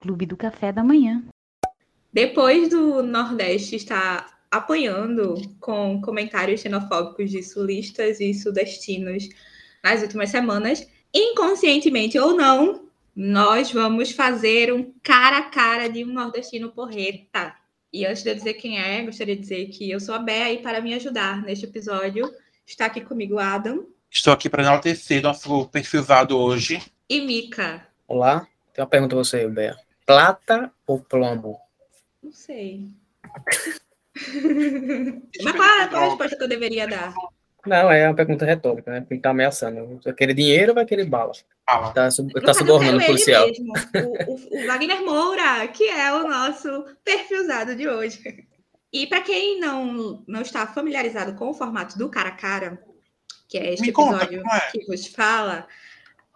Clube do Café da Manhã. Depois do Nordeste estar apoiando com comentários xenofóbicos de sulistas e sudestinos nas últimas semanas, inconscientemente ou não, nós vamos fazer um cara a cara de um nordestino porreta. E antes de eu dizer quem é, gostaria de dizer que eu sou a Bea e para me ajudar neste episódio está aqui comigo Adam. Estou aqui para enaltecer nosso perfilzado hoje. E Mica. Olá, tem uma pergunta para você, Bea. Plata ou plomo? Não sei. Mas qual, qual a resposta que eu deveria dar? Não, é uma pergunta retórica, né? Porque tá ameaçando. Vai querer dinheiro ou vai querer bala? Fala. Tá, sub- tá subornando o policial. Mesmo, o, o, o Wagner Moura, que é o nosso perfilzado de hoje. E para quem não, não está familiarizado com o formato do cara a cara, que é este Me conta, episódio como é? que vos fala,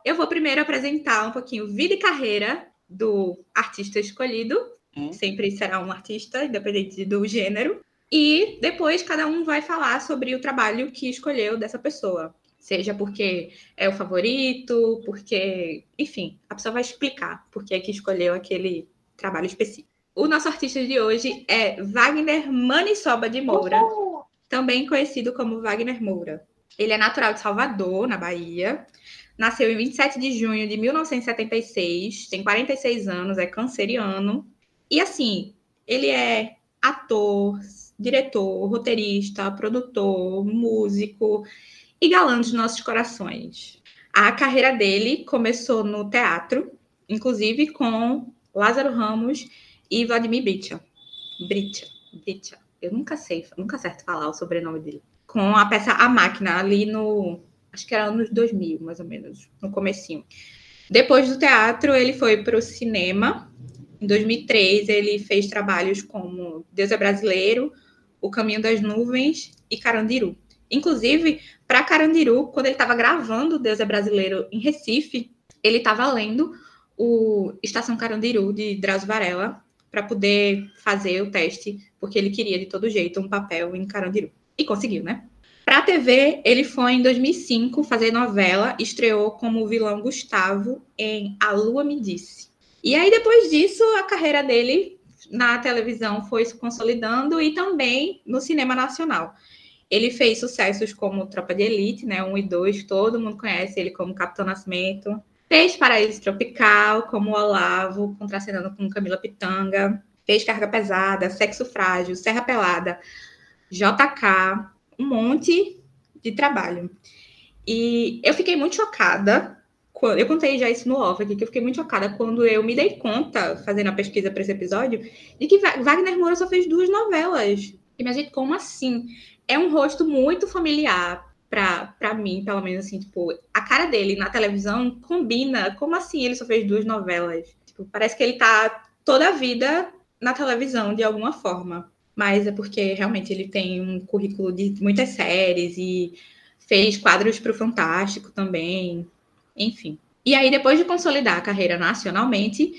eu vou primeiro apresentar um pouquinho vida e carreira do artista escolhido. Hum. Sempre será um artista, independente do gênero. E depois cada um vai falar sobre o trabalho que escolheu dessa pessoa. Seja porque é o favorito, porque. Enfim, a pessoa vai explicar por que é que escolheu aquele trabalho específico. O nosso artista de hoje é Wagner Manisoba de Moura, também conhecido como Wagner Moura. Ele é natural de Salvador, na Bahia. Nasceu em 27 de junho de 1976, tem 46 anos, é canceriano. E assim, ele é ator, diretor, roteirista, produtor, músico e galã dos nossos corações. A carreira dele começou no teatro, inclusive com Lázaro Ramos e Vladimir Bricha. Bricha, Bricha. Eu nunca sei, nunca acerto falar o sobrenome dele. Com a peça A Máquina, ali no... Acho que era anos 2000, mais ou menos, no comecinho. Depois do teatro, ele foi para o cinema. Em 2003, ele fez trabalhos como Deus é Brasileiro, O Caminho das Nuvens e Carandiru. Inclusive, para Carandiru, quando ele estava gravando Deus é Brasileiro em Recife, ele estava lendo o Estação Carandiru de Drauzio Varela para poder fazer o teste, porque ele queria de todo jeito um papel em Carandiru. E conseguiu, né? Para a TV, ele foi em 2005 fazer novela, estreou como vilão Gustavo em A Lua Me Disse. E aí, depois disso, a carreira dele na televisão foi se consolidando e também no cinema nacional. Ele fez sucessos como Tropa de Elite, né? 1 e 2, todo mundo conhece ele como Capitão Nascimento. Fez Paraíso Tropical, como Olavo, contracenando com Camila Pitanga. Fez Carga Pesada, Sexo Frágil, Serra Pelada, JK, um monte de trabalho. E eu fiquei muito chocada. quando- Eu contei já isso no off aqui, que eu fiquei muito chocada quando eu me dei conta, fazendo a pesquisa para esse episódio, de que Wagner Moura só fez duas novelas. E minha gente, como assim? É um rosto muito familiar pra mim, pelo menos assim, tipo, a cara dele na televisão combina. Como assim ele só fez duas novelas? Tipo, parece que ele tá toda a vida na televisão de alguma forma. Mas é porque realmente ele tem um currículo de muitas séries e fez quadros para o Fantástico também, enfim. E aí, depois de consolidar a carreira nacionalmente,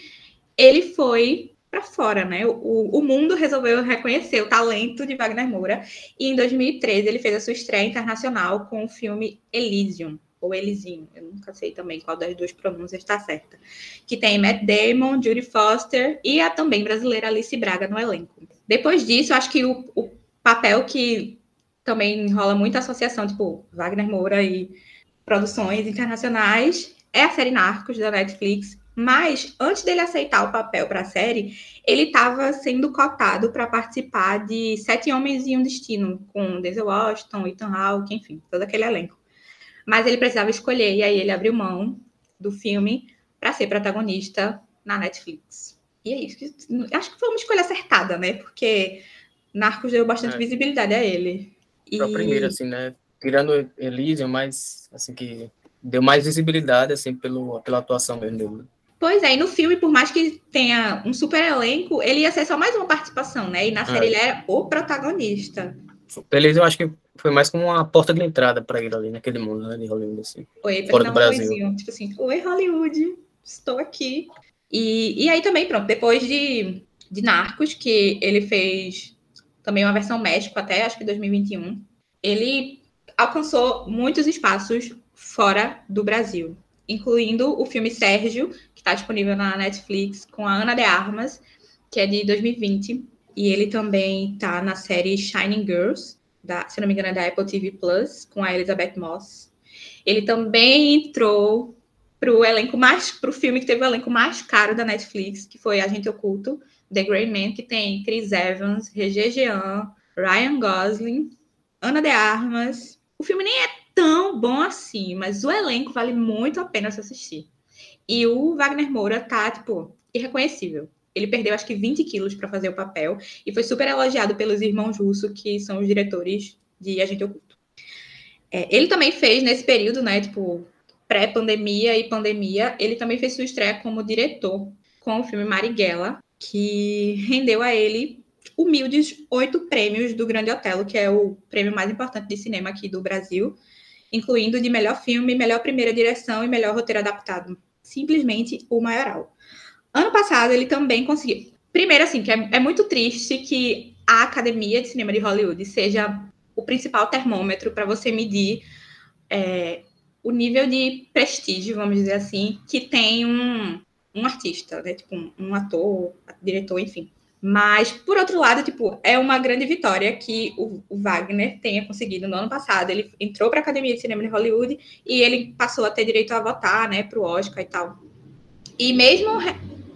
ele foi para fora, né? O, o mundo resolveu reconhecer o talento de Wagner Moura e em 2013 ele fez a sua estreia internacional com o filme Elysium, ou Elysium, eu nunca sei também qual das duas pronúncias está certa, que tem Matt Damon, Judy Foster e a também brasileira Alice Braga no elenco. Depois disso, acho que o, o papel que também rola muita associação, tipo, Wagner Moura e produções internacionais, é a série Narcos da Netflix. Mas antes dele aceitar o papel para a série, ele estava sendo cotado para participar de Sete Homens e um Destino, com Denzel Washington, Ethan Hawke, enfim, todo aquele elenco. Mas ele precisava escolher, e aí ele abriu mão do filme para ser protagonista na Netflix. E é isso. Acho que foi uma escolha acertada, né? Porque Narcos deu bastante É. visibilidade a ele. E... Foi a primeira, assim, né? Tirando Elysium, mas, assim, que deu mais visibilidade, assim, pelo, pela atuação mesmo dele. Pois é, e no filme, por mais que tenha um super elenco, ele ia ser só mais uma participação, né? E na série É. ele era o protagonista. Elysium, eu acho que foi mais como uma porta de entrada para ele ali, naquele mundo, né, de Hollywood, assim. Oi, Fora do Brasil. oizinho. Tipo assim, oi Hollywood, estou aqui. E, e aí também, pronto, depois de, de Narcos, que ele fez também uma versão México até, acho que 2021, ele alcançou muitos espaços fora do Brasil. incluindo o filme Sérgio, que está disponível na Netflix, com a Ana de Armas, que é de 2020. E ele também está na série Shining Girls, da, se não me engano, é da Apple TV Plus, com a Elizabeth Moss. Ele também entrou para o elenco mais, para o filme que teve o elenco mais caro da Netflix, que foi Agente Oculto, The Grey Man, que tem Chris Evans, Regé Jean, Ryan Gosling, Ana de Armas. O filme nem é tão bom assim, mas o elenco vale muito a pena se assistir. E o Wagner Moura tá, tipo, irreconhecível. Ele perdeu acho que 20 quilos para fazer o papel e foi super elogiado pelos irmãos Russo, que são os diretores de Agente Oculto. É, ele também fez nesse período, né, tipo, pré-pandemia e pandemia, ele também fez sua estreia como diretor com o filme Marighella, que rendeu a ele humildes oito prêmios do Grande Otelo, que é o prêmio mais importante de cinema aqui do Brasil, incluindo de melhor filme, melhor primeira direção e melhor roteiro adaptado. Simplesmente o maioral. Ano passado, ele também conseguiu. Primeiro, assim, que é, é muito triste que a Academia de Cinema de Hollywood seja o principal termômetro para você medir é, o nível de prestígio, vamos dizer assim, que tem um, um artista, né? Tipo, um, um ator, diretor, enfim. Mas, por outro lado, tipo, é uma grande vitória que o, o Wagner tenha conseguido no ano passado. Ele entrou para a Academia de Cinema de Hollywood e ele passou a ter direito a votar, né, para o Oscar e tal. E mesmo,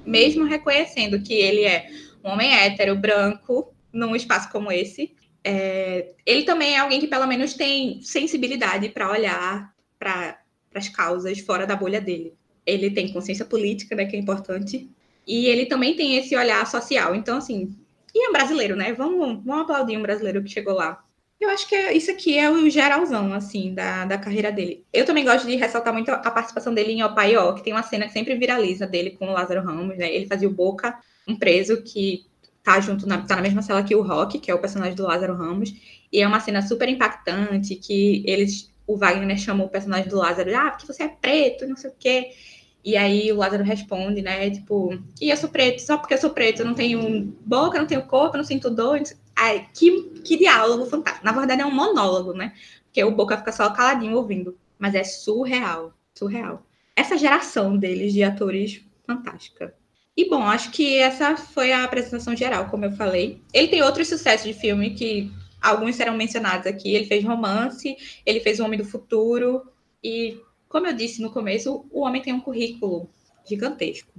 mesmo reconhecendo que ele é um homem hétero, branco, num espaço como esse, é, ele também é alguém que pelo menos tem sensibilidade para olhar para as causas fora da bolha dele. Ele tem consciência política, né, que é importante, e ele também tem esse olhar social. Então, assim, e é um brasileiro, né? Vamos, vamos aplaudir um brasileiro que chegou lá. Eu acho que é, isso aqui é o geralzão, assim, da, da carreira dele. Eu também gosto de ressaltar muito a participação dele em Opaió, que tem uma cena que sempre viraliza dele com o Lázaro Ramos, né? Ele fazia o Boca, um preso que tá junto, na, tá na mesma cela que o Rock, que é o personagem do Lázaro Ramos, e é uma cena super impactante, que eles, o Wagner chama o personagem do Lázaro, ah, porque você é preto, não sei o quê. E aí o Lázaro responde, né? Tipo, e eu sou preto, só porque eu sou preto, eu não tenho boca, não tenho corpo, não sinto dor. Ai, que, que diálogo fantástico. Na verdade, é um monólogo, né? Porque o Boca fica só caladinho ouvindo. Mas é surreal, surreal. Essa geração deles de atores fantástica. E bom, acho que essa foi a apresentação geral, como eu falei. Ele tem outros sucessos de filme que alguns serão mencionados aqui. Ele fez Romance, ele fez O Homem do Futuro e como eu disse no começo, o homem tem um currículo gigantesco.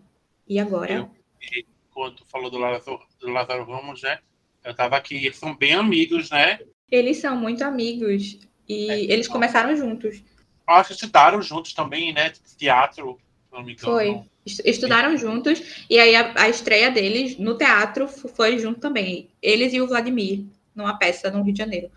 E agora? Eu, e quando falou do Lázaro, do Lázaro Ramos, né? Eu estava aqui, eles são bem amigos, né? Eles são muito amigos. E é, eles começaram juntos. Acho que estudaram juntos também, né? Teatro, não me engano. Foi. Estudaram juntos. E aí a, a estreia deles no teatro foi junto também. Eles e o Vladimir, numa peça no Rio de Janeiro.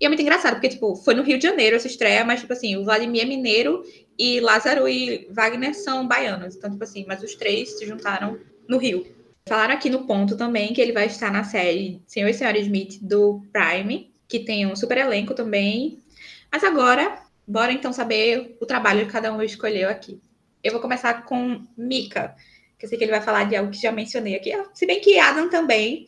E é muito engraçado, porque, tipo, foi no Rio de Janeiro essa estreia, mas, tipo assim, o Vladimir é mineiro e Lázaro e Wagner são baianos. Então, tipo assim, mas os três se juntaram no Rio. Falaram aqui no ponto também que ele vai estar na série Senhor e Senhora Smith do Prime, que tem um super elenco também. Mas agora, bora então saber o trabalho que cada um escolheu aqui. Eu vou começar com Mika, que eu sei que ele vai falar de algo que já mencionei aqui, se bem que Adam também.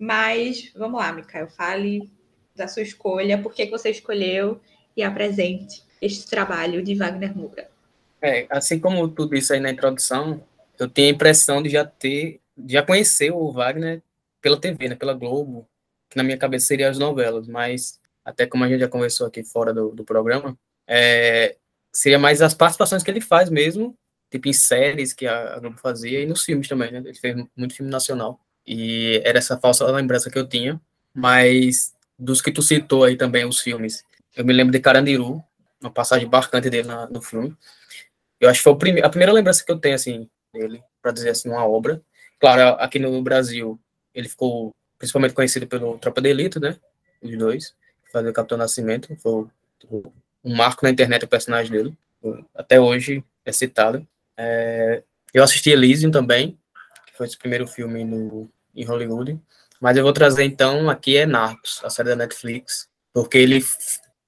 Mas vamos lá, Mika, eu fale da sua escolha, por que você escolheu e apresente este trabalho de Wagner Moura. É, assim como tu disse aí na introdução, eu tenho a impressão de já ter, de já conhecer o Wagner pela TV, né, pela Globo, que na minha cabeça seria as novelas, mas até como a gente já conversou aqui fora do, do programa, é, seria mais as participações que ele faz mesmo, tipo em séries que a, a Globo fazia e nos filmes também, né? Ele fez muito filme nacional. E era essa falsa lembrança que eu tinha, mas dos que tu citou aí também, os filmes. Eu me lembro de Carandiru, uma passagem marcante dele na, no filme. Eu acho que foi prime a primeira lembrança que eu tenho, assim, dele, para dizer assim, uma obra. Claro, aqui no Brasil, ele ficou principalmente conhecido pelo Tropa de Elite, né? Os dois, fazer o Capitão Nascimento. Foi um marco na internet o personagem dele. Até hoje é citado. É, eu assisti Elysium também, que foi esse primeiro filme no, em Hollywood. Mas eu vou trazer então aqui é Narcos, a série da Netflix, porque ele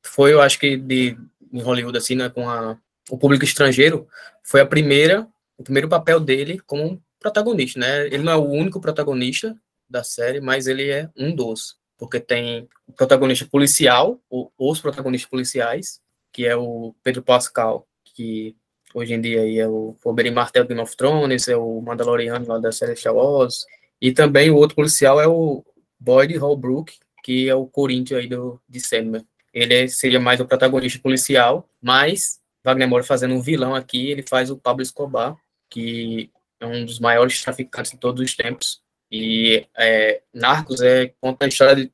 foi, eu acho que de em Hollywood assim, né, com a, o público estrangeiro, foi a primeira, o primeiro papel dele como protagonista, né? Ele não é o único protagonista da série, mas ele é um dos, porque tem o protagonista policial, ou os protagonistas policiais, que é o Pedro Pascal, que hoje em dia é o Oberyn Martell do Game of Thrones, é o Mandaloriano lá da Celestial Wars, e também o outro policial é o Boyd Holbrook, que é o Corinthians aí do, de Sandman. Ele é, seria mais o protagonista policial, mas Wagner Moura fazendo um vilão aqui, ele faz o Pablo Escobar, que é um dos maiores traficantes de todos os tempos. E é, Narcos é, conta a história de,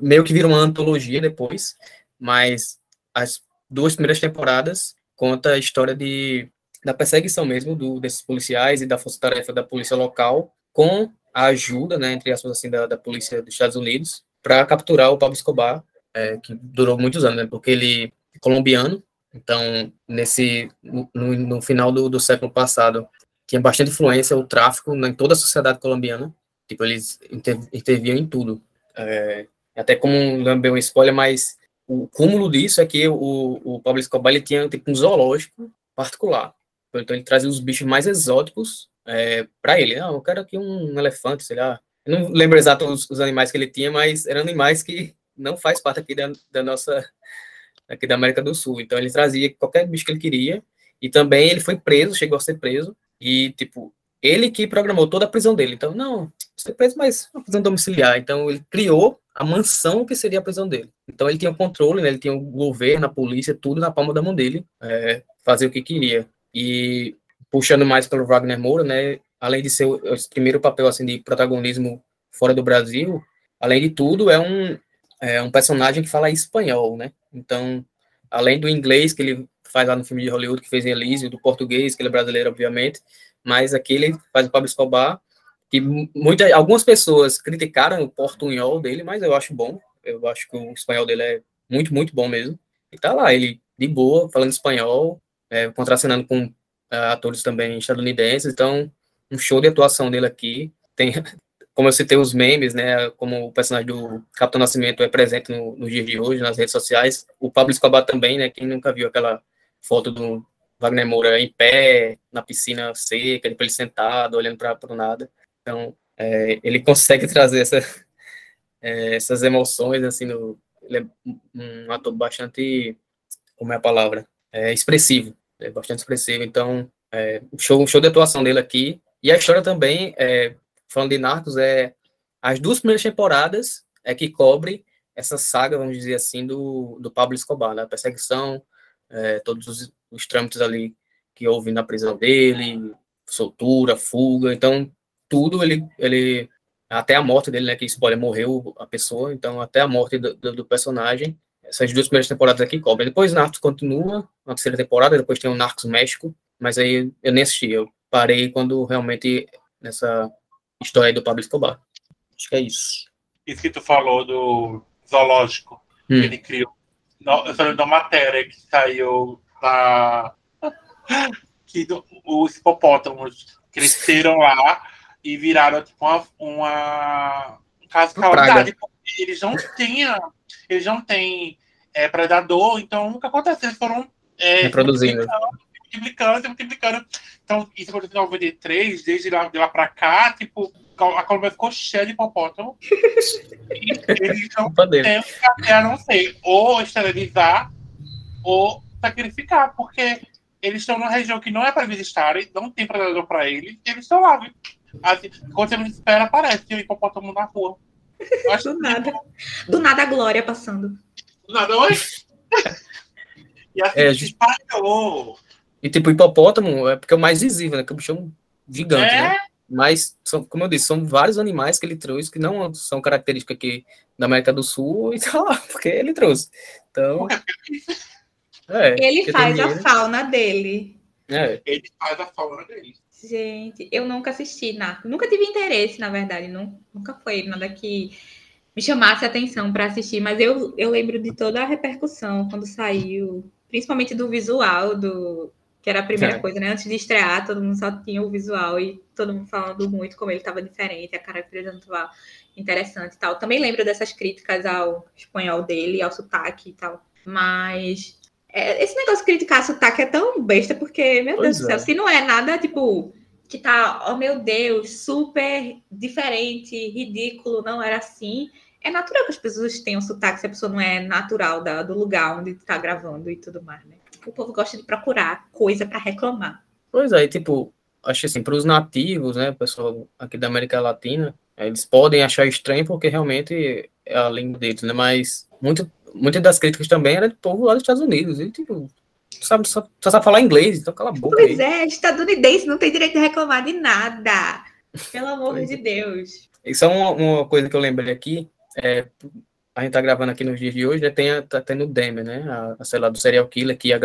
meio que vira uma antologia depois, mas as duas primeiras temporadas conta a história de, da perseguição mesmo do, desses policiais e da força-tarefa da polícia local com a ajuda, né, entre aspas, assim, da, da polícia dos Estados Unidos para capturar o Pablo Escobar, é, que durou muitos anos, né, porque ele é colombiano, então, nesse, no, no final do, do, século passado, tinha bastante influência o tráfico em toda a sociedade colombiana, tipo, eles inter, interviam em tudo, é, até como lambeu um spoiler, mas o cúmulo disso é que o, o Pablo Escobar ele tinha tipo, um zoológico particular. Então ele trazia os bichos mais exóticos é, para ele. Não, eu quero aqui um elefante, sei lá. Eu não lembro exato os, os, animais que ele tinha, mas eram animais que não faz parte aqui da, da nossa aqui da América do Sul. Então ele trazia qualquer bicho que ele queria e também ele foi preso, chegou a ser preso e tipo ele que programou toda a prisão dele. Então não, ser preso, mas uma prisão domiciliar. Então ele criou a mansão que seria a prisão dele. Então ele tinha o controle, né, ele tinha o governo, a polícia, tudo na palma da mão dele, é, fazer o que queria. E puxando mais pelo Wagner Moura, né, além de ser o, o primeiro papel assim de protagonismo fora do Brasil, além de tudo é um é um personagem que fala espanhol, né? Então, além do inglês que ele faz lá no filme de Hollywood que fez em Elísio, do português que ele é brasileiro, obviamente, mas aqui ele faz o Pablo Escobar que muita, algumas pessoas criticaram o portunhol dele, mas eu acho bom. Eu acho que o espanhol dele é muito, muito bom mesmo. E tá lá, ele de boa, falando espanhol, é, contracenando com atores também estadunidenses. Então, um show de atuação dele aqui. Tem, como eu citei os memes, né? Como o personagem do Capitão Nascimento é presente no, no dia de hoje nas redes sociais. O Pablo Escobar também, né? Quem nunca viu aquela foto do Wagner Moura em pé, na piscina seca, ele sentado, olhando para o nada. Então, é, ele consegue trazer essa, é, essas emoções, assim, no, ele é um ator bastante, como é a palavra, é, expressivo, é bastante expressivo, então, é, show, show de atuação dele aqui, e a história também, é, falando de Narcos, é as duas primeiras temporadas é que cobre essa saga, vamos dizer assim, do, do Pablo Escobar, né? a perseguição, é, todos os, os trâmites ali que houve na prisão dele, soltura, fuga, então tudo, ele, ele até a morte dele, né, que spoiler, morreu a pessoa, então até a morte do, do, do personagem, essas duas primeiras temporadas aqui cobrem. Depois Narcos continua, na terceira temporada, depois tem o Narcos México, mas aí eu nem assisti, eu parei quando realmente nessa história aí do Pablo Escobar. Acho que é isso. Isso que tu falou do zoológico, hum. que ele criou. eu falei da matéria que saiu da. que do, os hipopótamos cresceram lá e viraram tipo uma, uma um caso de calamidade. Eles não tinham, eles não têm é, predador, então nunca aconteceu. Eles foram é, reproduzindo. Multiplicando, multiplicando. Então, isso aconteceu em 93, desde lá, de lá pra cá, tipo, a Colômbia ficou cheia de hipopótamo. e eles não têm que, a não sei, ou esterilizar ou sacrificar, porque eles estão numa região que não é para visitar, não tem predador para eles, e eles estão lá, viu? Assim, quando você espera, aparece o hipopótamo na rua. Do nada. Do nada a Glória passando. Do nada, oi? e assim, é, gente... espalhou. E tipo, hipopótamo é porque é o mais visível, né? Que é um bichão gigante, é? né? Mas, são, como eu disse, são vários animais que ele trouxe que não são características aqui da América do Sul e tá lá, porque ele trouxe. Então. É, ele faz a fauna dele. É. Ele faz a fauna dele. Gente, eu nunca assisti Narcos. Nunca tive interesse, na verdade. Não, nunca foi nada que me chamasse a atenção para assistir. Mas eu, eu lembro de toda a repercussão quando saiu, principalmente do visual, do que era a primeira é. coisa, né? Antes de estrear, todo mundo só tinha o visual e todo mundo falando muito como ele estava diferente, a caracterização estava interessante e tal. Também lembro dessas críticas ao espanhol dele, ao sotaque e tal. Mas é, esse negócio de criticar sotaque é tão besta, porque, meu pois Deus é. do céu, se não é nada, tipo, que tá, oh meu Deus, super diferente, ridículo, não era assim. É natural que as pessoas tenham sotaque se a pessoa não é natural da, do lugar onde tá gravando e tudo mais, né? o povo gosta de procurar coisa para reclamar. Pois é, tipo, acho assim, para os nativos, né, pessoal aqui da América Latina, eles podem achar estranho porque realmente é a língua deles, né? Mas muito, muitas das críticas também era do povo lá dos Estados Unidos. E, tipo, sabe, só, só sabe falar inglês, então cala a boca. Pois aí. é, estadunidense não tem direito de reclamar de nada. Pelo amor de é. Deus. Isso é uma, uma, coisa que eu lembrei aqui. É, a gente tá gravando aqui nos dias de hoje, né? Tem a, tá tendo o Demi, né? A, a, sei lá, do serial killer, que a,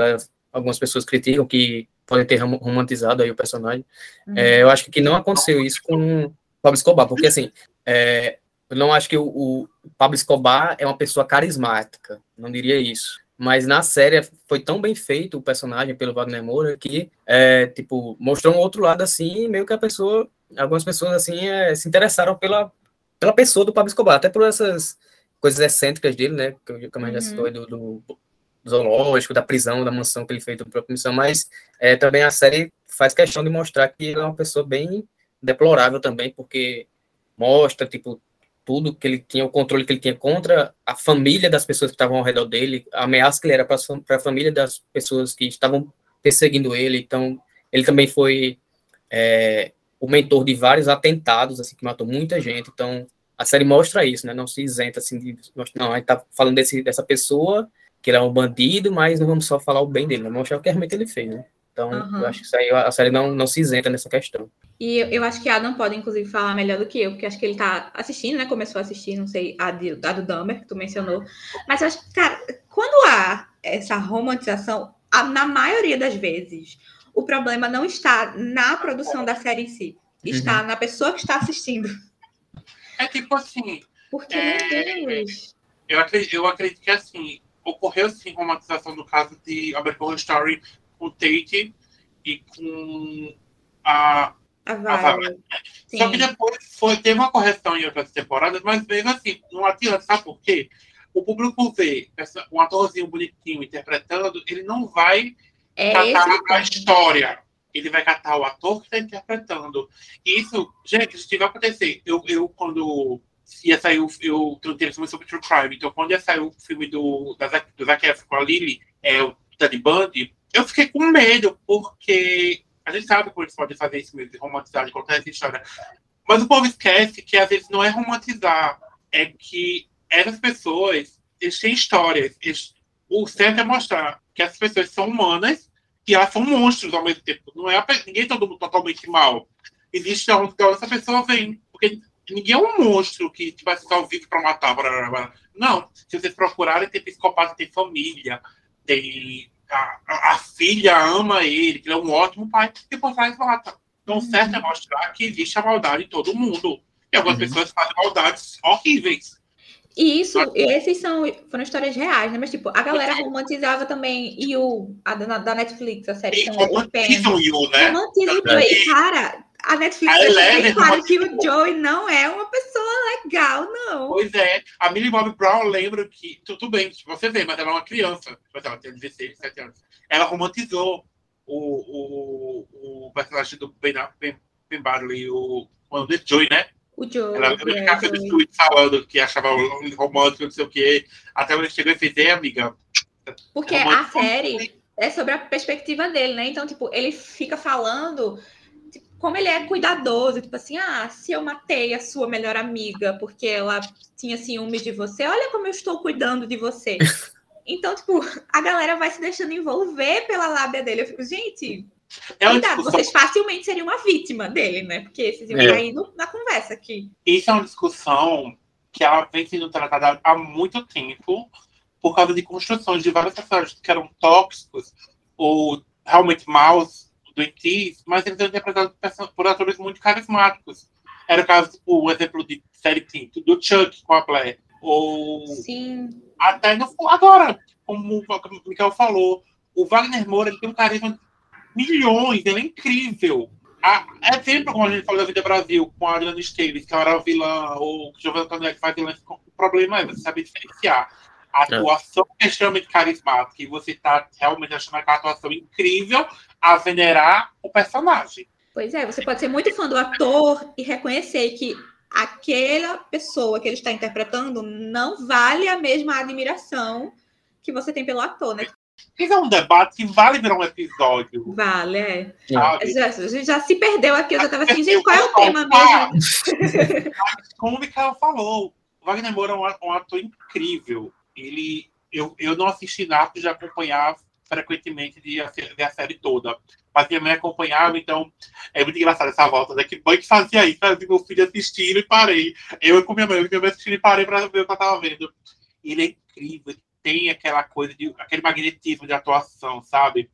algumas pessoas criticam que podem ter romantizado aí o personagem. Uhum. É, eu acho que não aconteceu isso com Pablo Escobar, porque assim, é, eu não acho que o, o, Pablo Escobar é uma pessoa carismática, não diria isso. Mas na série foi tão bem feito o personagem pelo Wagner Moura que, é, tipo, mostrou um outro lado assim, meio que a pessoa, algumas pessoas assim, é, se interessaram pela, pela pessoa do Pablo Escobar, até por essas coisas excêntricas dele, né, que, eu, a gente já citou, do, do, zoológico, da prisão, da mansão que ele fez na própria missão, mas é, também a série faz questão de mostrar que ele é uma pessoa bem deplorável também, porque mostra, tipo, tudo que ele tinha, o controle que ele tinha contra a família das pessoas que estavam ao redor dele, a ameaça que ele era para a família das pessoas que estavam perseguindo ele. Então, ele também foi é, o mentor de vários atentados, assim, que matou muita gente. Então, a série mostra isso, né? Não se isenta, assim, de, não, a gente tá falando desse, dessa pessoa, que ele é um bandido, mas não vamos só falar o bem dele, vamos mostrar o que realmente ele fez, né? Então, uhum. eu acho que isso aí, a série não, não se isenta nessa questão. E eu, eu acho que a Adam pode, inclusive, falar melhor do que eu, porque acho que ele tá assistindo, né? Começou a assistir, não sei, a, de, a do Dahmer, que tu mencionou. Mas eu acho que, cara, quando há essa romantização, a, na maioria das vezes, o problema não está na produção da série em si, está uhum. na pessoa que está assistindo. É tipo assim. Porque, é, meu Deus. Eu acredito, eu acredito que, assim, ocorreu, sim, romantização no caso de American Story com o Tate e com a. A Violet. Só que depois foi, teve uma correção em outras temporadas, mas mesmo assim, não adianta, sabe por quê? O público vê essa, um atorzinho bonitinho interpretando, ele não vai é catar a história. Ele vai catar o ator que está interpretando. Isso, gente, isso vai acontecer. Eu, eu quando ia sair o. Eu tenho sobre True Crime, então quando ia sair o filme do, da, do Zac Efron com a Lily, é, o Bundy, eu fiquei com medo, porque a gente sabe que eles podem fazer isso mesmo, romantizar, de essa história. Mas o povo esquece que às vezes não é romantizar, é que essas pessoas, eles têm histórias. Eles, o certo é mostrar que essas pessoas são humanas e elas são monstros ao mesmo tempo. Não é ninguém é todo mundo totalmente mal. Existe onde essa pessoa vem. Porque ninguém é um monstro que vai ficar ao vivo para matar. Blá, blá, blá. Não. Se vocês procurarem, tem psicopata, tem família, tem a, a, filha ama ele, que ele é um ótimo pai, e por trás mata. Então, uhum. certo é mostrar que existe a maldade em todo mundo. E algumas uhum. pessoas fazem maldades horríveis. E isso, esses são, foram histórias reais, né? Mas, tipo, a galera romantizava também You, a da, da Netflix, a série também. Romantizam You, né? Romantizam You. E, cara, a Netflix deixa bem claro que o Joey não é uma pessoa legal, não. Pois é. A Millie Bob Brown lembra que, tudo bem, você vê, mas ela é uma criança. Ela tem 16, 17 anos. Ela romantizou o, o, o personagem do Ben, ben, ben Badley, o, o Joey, né? O Joey. Ela ficava é, falando que achava romântico, não sei o quê. Até quando ele chegou e fez, é, amiga. Porque a série é sobre a perspectiva dele, né? Então, tipo, ele fica falando como ele é cuidadoso, tipo assim, ah, se eu matei a sua melhor amiga porque ela tinha ciúmes de você, olha como eu estou cuidando de você. Então, tipo, a galera vai se deixando envolver pela lábia dele. Eu fico, gente, é cuidado, vocês facilmente seriam uma vítima dele, né? Porque vocês iam é. cair na conversa aqui. Isso é uma discussão que ela vem sendo tratada há muito tempo por causa de construções de vários personagens que eram tóxicos ou realmente maus doentios, mas eles eram interpretados por atores muito carismáticos. Era o caso, tipo, o exemplo de série do Chuck com a Blair. Ou Sim. até no, agora, como o Miguel falou, o Wagner Moura ele tem um carisma de milhões, ele é incrível. A, é sempre como a gente falou da Vida Brasil, com a Adriana Esteves, que era a vilã, ou o Giovanni Antonelli que faz vilã. O problema é você saber diferenciar. A é. atuação é. é extremamente carismática e você está realmente achando aquela atuação incrível a venerar o personagem. Pois é, você pode ser muito fã do ator e reconhecer que aquela pessoa que ele está interpretando não vale a mesma admiração que você tem pelo ator, né? Isso é um debate que vale virar um episódio. Vale, é. Já, a gente já se perdeu aqui, eu já tava assim, gente, qual é o tema mesmo? Como o Mikael falou, o Wagner Moura é um, ator incrível. Ele, eu, eu não assisti Narcos de acompanhar frequentemente de ver a série toda. Mas minha mãe acompanhava, então é muito engraçado essa volta, né? Que mãe que fazia isso, vi meu filho assistindo e parei. Eu com minha mãe, minha mãe assistindo e parei para ver o que eu tava vendo. Ele é incrível, tem aquela coisa de aquele magnetismo de atuação, sabe?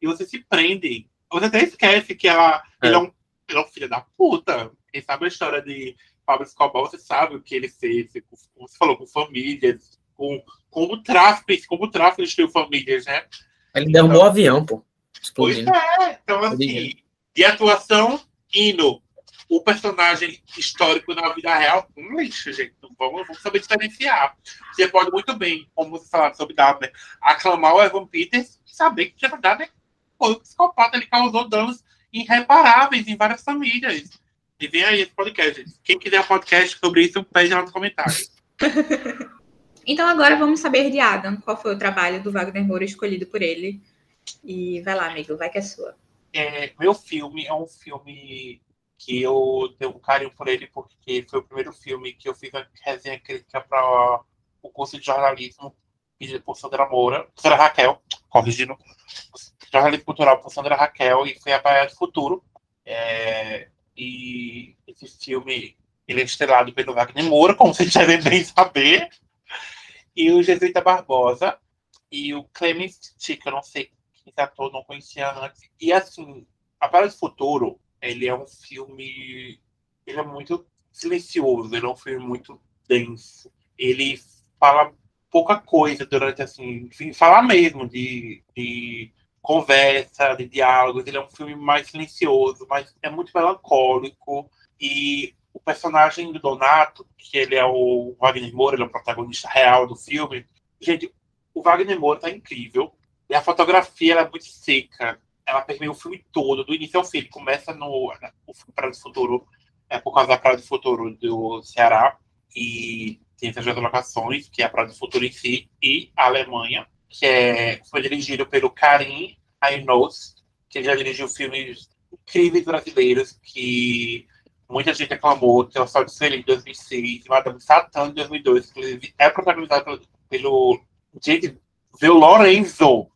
E você se prende. Você até esquece que ela, é. Ele, é um, ele é um filho da puta. Quem sabe a história de Pablo Escobar, você sabe o que ele fez, como você falou, com famílias, com, com o tráfico, como o tráfico destruiu famílias, né? Ele derrubou então, o avião, pô. Explodindo. Pois é, então assim, de atuação, indo. O personagem histórico na vida real, um lixo, gente. Vamos, vamos saber diferenciar. Você pode muito bem, como você falou sobre Dabner, aclamar o Evan Peters e saber que, na verdade, foi um psicopata. Ele causou danos irreparáveis em várias famílias. E vem aí esse podcast. Quem quiser um podcast sobre isso, pede nos comentários. então agora vamos saber de Adam. Qual foi o trabalho do Wagner Moura escolhido por ele? E vai lá, amigo, vai que é sua. É, meu filme é um filme que eu tenho um carinho por ele porque foi o primeiro filme que eu fiz a resenha crítica para o curso de jornalismo pedido por Sandra Moura, Sandra Raquel, corrigindo, jornalismo cultural por Sandra Raquel e foi a Baía do Futuro. É, e esse filme ele é estrelado pelo Wagner Moura, como vocês devem bem saber, e o Jesuíta Barbosa e o Clemens Chico, eu não sei esse ator, não conhecia antes. E assim, A Baía do Futuro ele é um filme. Ele é muito silencioso, ele é um filme muito denso. Ele fala pouca coisa durante, assim, enfim, fala mesmo de, de conversa, de diálogos. Ele é um filme mais silencioso, mas é muito melancólico. E o personagem do Donato, que ele é o Wagner Moura, ele é o protagonista real do filme. Gente, o Wagner Moura tá incrível. E a fotografia é muito seca ela permeia o filme todo, do início ao fim. Começa no o Praia do Futuro, é por causa da Praia do Futuro do Ceará, e tem essas duas locações, que é a Praia do Futuro em si, e a Alemanha, que é, foi dirigido pelo Karim Ainos, que já dirigiu filmes incríveis brasileiros, que muita gente aclamou, que é o Sol de Sueli, em 2006, e Madame Satã, em 2002, inclusive é protagonizado pelo, pelo gente, Veu Lorenzo,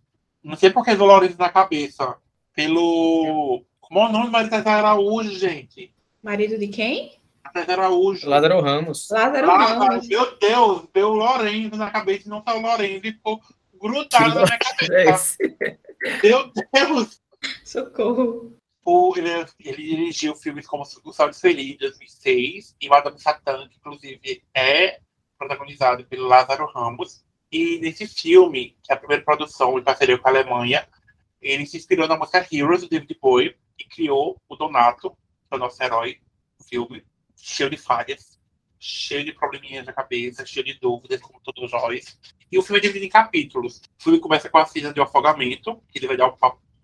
não sei por que do Lourenço na cabeça. Pelo. Como é o nome do marido César Araújo, gente? Marido de quem? César Araújo. Lázaro Ramos. Lázaro Ramos. Meu Deus, veio o Lourenço na cabeça e não tá o Lourenço e ficou grudado na minha cabeça. É Meu Deus! Socorro. O, ele, ele, dirigiu filmes como O Sol de Feliz, de 2006, e Madame Satã, que inclusive é protagonizado pelo Lázaro Ramos. E nesse filme, que é a primeira produção em parceria com a Alemanha, ele se inspirou na música Heroes do David Bowie e criou o Donato, que é o nosso herói do filme, cheio de falhas, cheio de probleminhas na cabeça, cheio de dúvidas, como todos nós. E o filme é dividido em capítulos. O filme começa com a cena de um afogamento, que ele vai dar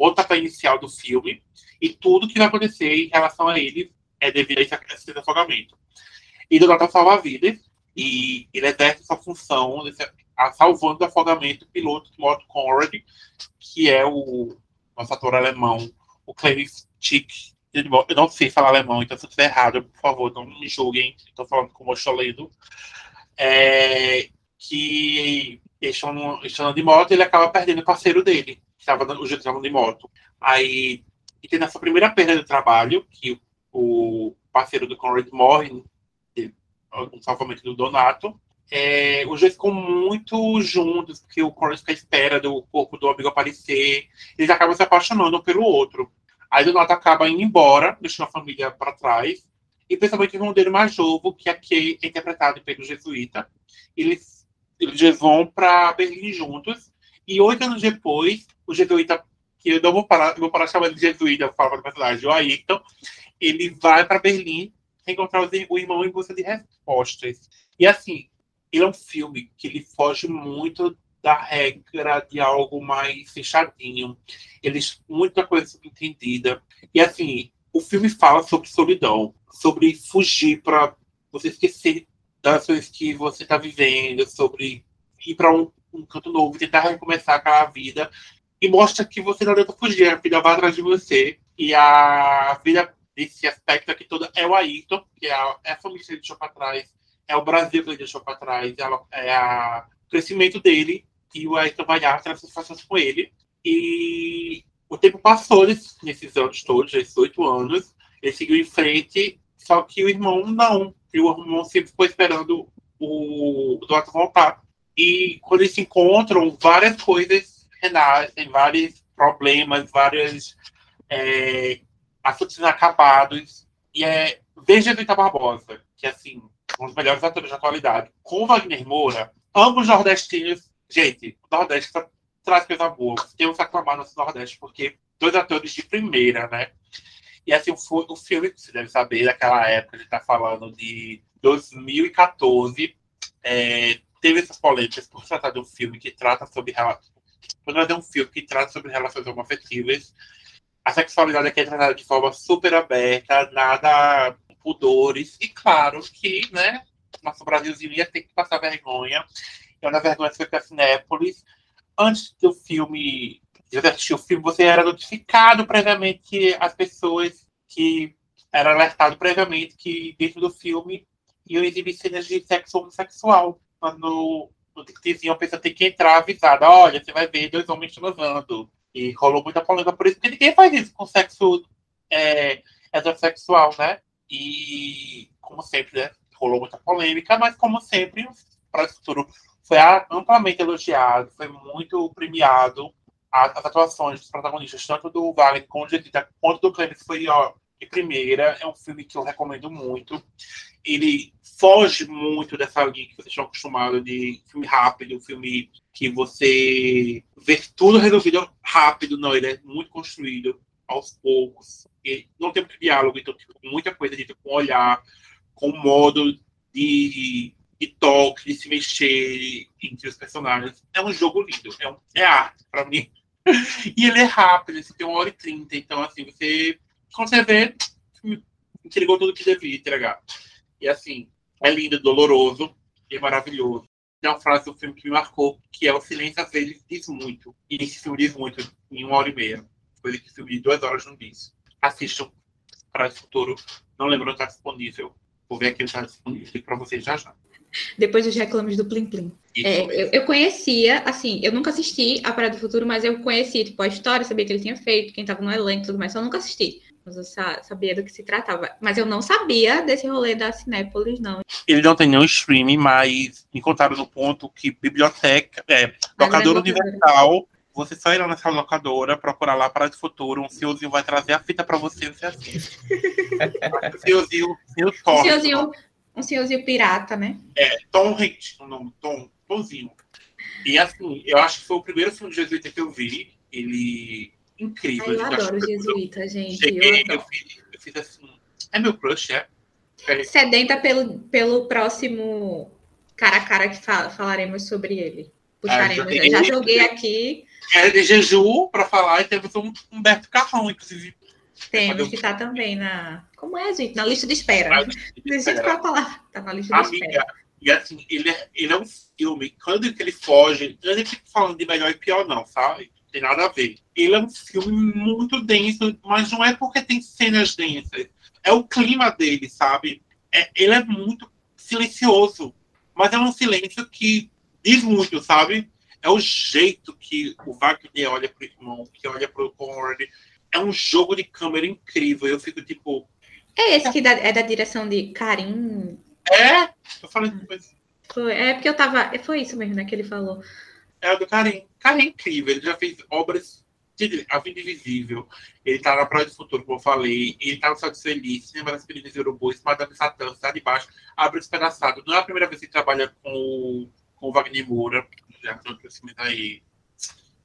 o pontapé inicial do filme, e tudo que vai acontecer em relação a ele é devido a esse, esse afogamento. Donato salva vidas, e ele exerce essa função, salvando do afogamento o piloto Motto Conrad, que é o nosso ator alemão, o Clarence Tick. Eu não sei falar alemão, então se eu estiver errado, por favor, não me julguem, estou falando como eu estou lendo. É, que estão de moto ele acaba perdendo o parceiro dele, estava os dois estavam de moto. Aí, e tem nessa primeira perda do trabalho, que o parceiro do Conrad morre, um salvamento do Donato, é, os dois ficam muito juntos, porque o Corey fica à espera do corpo do amigo aparecer. Eles acabam se apaixonando um pelo outro. Aí Donato acaba indo embora, deixando a família para trás. E principalmente o irmão dele mais novo, que aqui é interpretado pelo jesuíta. Eles, eles vão para Berlim juntos. E oito anos depois, o jesuíta, que eu não vou parar, vou parar chamando de jesuíta, fala do personagem, o Ayrton, ele vai para Berlim encontrar o irmão em busca de respostas. E assim, ele é um filme que ele foge muito da regra de algo mais fechadinho. Ele muita coisa entendida. E assim, o filme fala sobre solidão, sobre fugir para você esquecer das coisas que você está vivendo, sobre ir para um um canto novo, tentar recomeçar aquela vida. E mostra que você não adianta fugir, a vida vai atrás de você. E a vida desse aspecto aqui todo é o Ayrton, que é a, é a família que ele deixou para trás, é o Brasil que ele deixou para trás, é, é o crescimento dele. E o Ayrton vai dar satisfações com ele. E o tempo passou nesses, anos todos, esses oito anos. Ele seguiu em frente, só que o irmão não. E o irmão sempre ficou esperando o Eduardo voltar. E quando eles se encontram, várias coisas renascem, vários problemas, vários é, assuntos inacabados. E é Veja Vita Barbosa, que assim, um dos melhores atores da atualidade, com Wagner Moura, ambos nordestinos. Gente, o Nordeste traz coisa boa. Temos que aclamar no Nordeste, porque dois atores de primeira, né? E assim, o, o filme, você deve saber, daquela época, a gente tá falando de 2014, é, teve essas polêmicas por tratar de um filme que trata sobre quando é um filme que trata sobre relações homoafetivas, a sexualidade aqui é tratada de forma super aberta, nada pudores, e claro que, né, nosso Brasilzinho ia ter que passar vergonha. Eu, na vergonha, foi para Cinépolis. Antes do filme, de assistir o filme, você era notificado previamente que as pessoas que era alertado previamente que dentro do filme iam exibir cenas de sexo homossexual. No diziam a pessoa tem que entrar avisada, olha, você vai ver dois homens transando. E rolou muita polêmica por isso, porque ninguém faz isso com sexo é, heterossexual, né? E, como sempre, né, rolou muita polêmica, mas, como sempre, o futuro foi amplamente elogiado, foi muito premiado. As, as atuações dos protagonistas, tanto do Wagner quanto do Clemens, foi ó, de primeira. É um filme que eu recomendo muito. Ele foge muito dessa linha que vocês estão acostumados de filme rápido, filme que você vê tudo resolvido rápido. Não, ele é muito construído aos poucos. E não tem muito diálogo, então tipo, muita coisa dita com olhar, com modo de, de toque, de se mexer entre os personagens. É um jogo lindo, é, um, é arte para mim. e ele é rápido, assim, tem uma hora e trinta, então assim, você quando você vê, entregou tudo que devia entregar. E assim, é lindo, doloroso e é maravilhoso. Tem uma frase do filme que me marcou, que é o silêncio às vezes diz muito. E esse filme diz muito em uma hora e meia. Coisa que filme de duas horas não diz. Assistam para o futuro. Não lembro onde está disponível. Vou ver aqui onde está disponível para vocês já já. Depois dos reclames do Plim Plim. É, eu, eu, conhecia, assim, eu nunca assisti a Parada do Futuro, mas eu conhecia, tipo, a história, sabia que ele tinha feito, quem estava no elenco e tudo mais, só eu nunca assisti. Mas eu sabia do que se tratava. Mas eu não sabia desse rolê da Cinépolis, não. Ele não tem nenhum streaming, mas me contaram no ponto que biblioteca, é, locadora universal, você só ir lá nessa locadora, procurar lá para o futuro, um senhorzinho vai trazer a fita para você, você assiste. um senhorzinho, um senhorzinho, um senhorzinho pirata, né? É, Tom Hanks, o nome, Tom, Tomzinho. E assim, eu acho que foi o primeiro filme de jesuíta que eu vi. Ele incrível. Ai, eu adoro jesuíta, gente. Cheguei, eu, eu, fiz, eu, fiz, assim. É meu crush, é? é. Sedenta pelo, pelo próximo cara a cara que fala, falaremos sobre ele. Puxaremos. Ah, eu já joguei aqui. É de Jeju para falar e temos um Humberto Carrão, inclusive. Temos que estar tá também na. Como é, gente? Na lista de espera. Deixa eu falar. Tá na lista de Amiga, espera. E assim, ele é, ele é um filme, quando ele foge, eu nem fico falando de melhor e pior, não, sabe? Tem nada a ver. Ele é um filme muito denso, mas não é porque tem cenas densas. É o clima dele, sabe? É, ele é muito silencioso, mas é um silêncio que diz muito, sabe? É o jeito que o Wagner olha pro irmão, que olha pro Conrad. É um jogo de câmera incrível. Eu fico tipo. É esse que é da direção de Karim. É? Eu falei depois. Foi, é porque eu tava. Foi isso mesmo, né, que ele falou é o do Karim. Karim é incrível, ele já fez obras de A Vida Invisível, ele tá na Praia do Futuro, como eu falei, ele tá no Céu de Feliz, Cinema das Meninas Urubus, Madame Satã, Está Debaixo, Abre Despedaçado. Não é a primeira vez que ele trabalha com, com o Wagner Moura, já tem um crescimento aí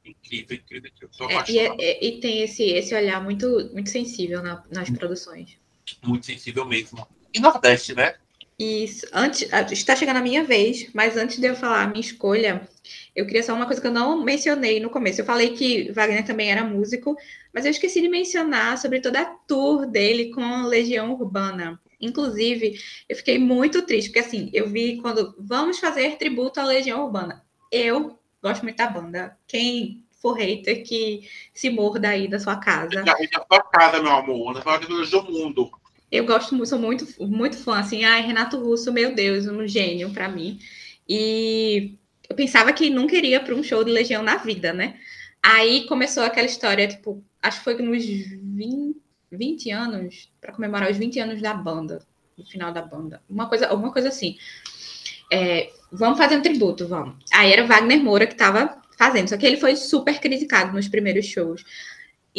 incrível, incrível, incrível. É, e, é, e, tem esse, esse olhar muito, muito sensível na, nas produções. Muito sensível mesmo. E Nordeste, né? Isso. Antes, está chegando a minha vez, mas antes de eu falar a minha escolha, eu queria só uma coisa que eu não mencionei no começo. Eu falei que Wagner também era músico, mas eu esqueci de mencionar sobre toda a tour dele com Legião Urbana. Inclusive, eu fiquei muito triste, porque assim, eu vi quando vamos fazer tributo à Legião Urbana. Eu Gosto muito da banda. Quem for hater que se morda aí da sua casa. Da sua casa, meu amor. Na sua casa do mundo. Eu gosto muito, sou muito, muito fã, assim. Ai, Renato Russo, meu Deus, um gênio para mim. E eu pensava que nunca iria para um show de Legião na vida, né? Aí começou aquela história, tipo, acho que foi nos 20, 20 anos, para comemorar os 20 anos da banda, no final da banda. Uma coisa, alguma coisa assim. É, vamos fazer um tributo, vamos. Aí era Wagner Moura que estava fazendo, só que ele foi super criticado nos primeiros shows.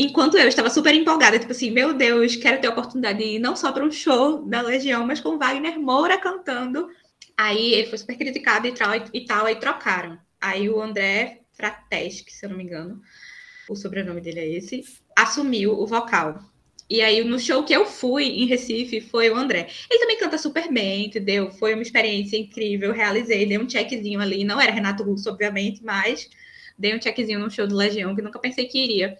Enquanto eu estava super empolgada, tipo assim, meu Deus, quero ter a oportunidade de ir não só para um show da Legião, mas com Wagner Moura cantando. Aí ele foi super criticado e tal, e tal, aí trocaram. Aí o André Frateschi, se eu não me engano, o sobrenome dele é esse, assumiu o vocal. E aí, no show que eu fui em Recife, foi o André. Ele também canta super bem, entendeu? Foi uma experiência incrível, realizei, dei um checkzinho ali. Não era Renato Russo, obviamente, mas dei um checkzinho no show do Legião, que nunca pensei que iria.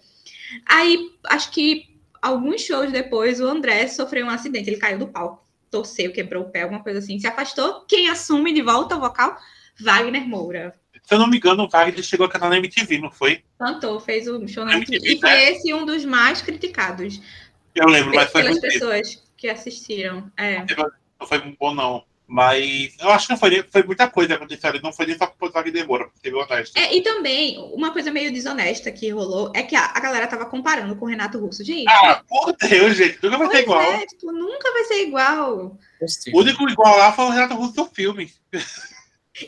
Aí, acho que alguns shows depois, o André sofreu um acidente. Ele caiu do palco, torceu, quebrou o pé, alguma coisa assim, se afastou. Quem assume de volta o vocal? Wagner Moura. Se eu não me engano, o Wagner chegou a cantar na MTV, não foi? Cantou, fez o show na MTV. MTV e foi né? esse um dos mais criticados. Eu lembro, mas foi pelas pessoas que assistiram. É. Não foi bom, não. Mas eu acho que não foi, foi muita coisa que aconteceu. Não foi nem só por Wagner Moura, pra ser honesto. É, e também, uma coisa meio desonesta que rolou é que a, a galera tava comparando com o Renato Russo. Gente. Ah, por Deus, gente. Nunca vai ser igual. É, tipo, nunca vai ser igual. O único igual lá foi o Renato Russo do filme.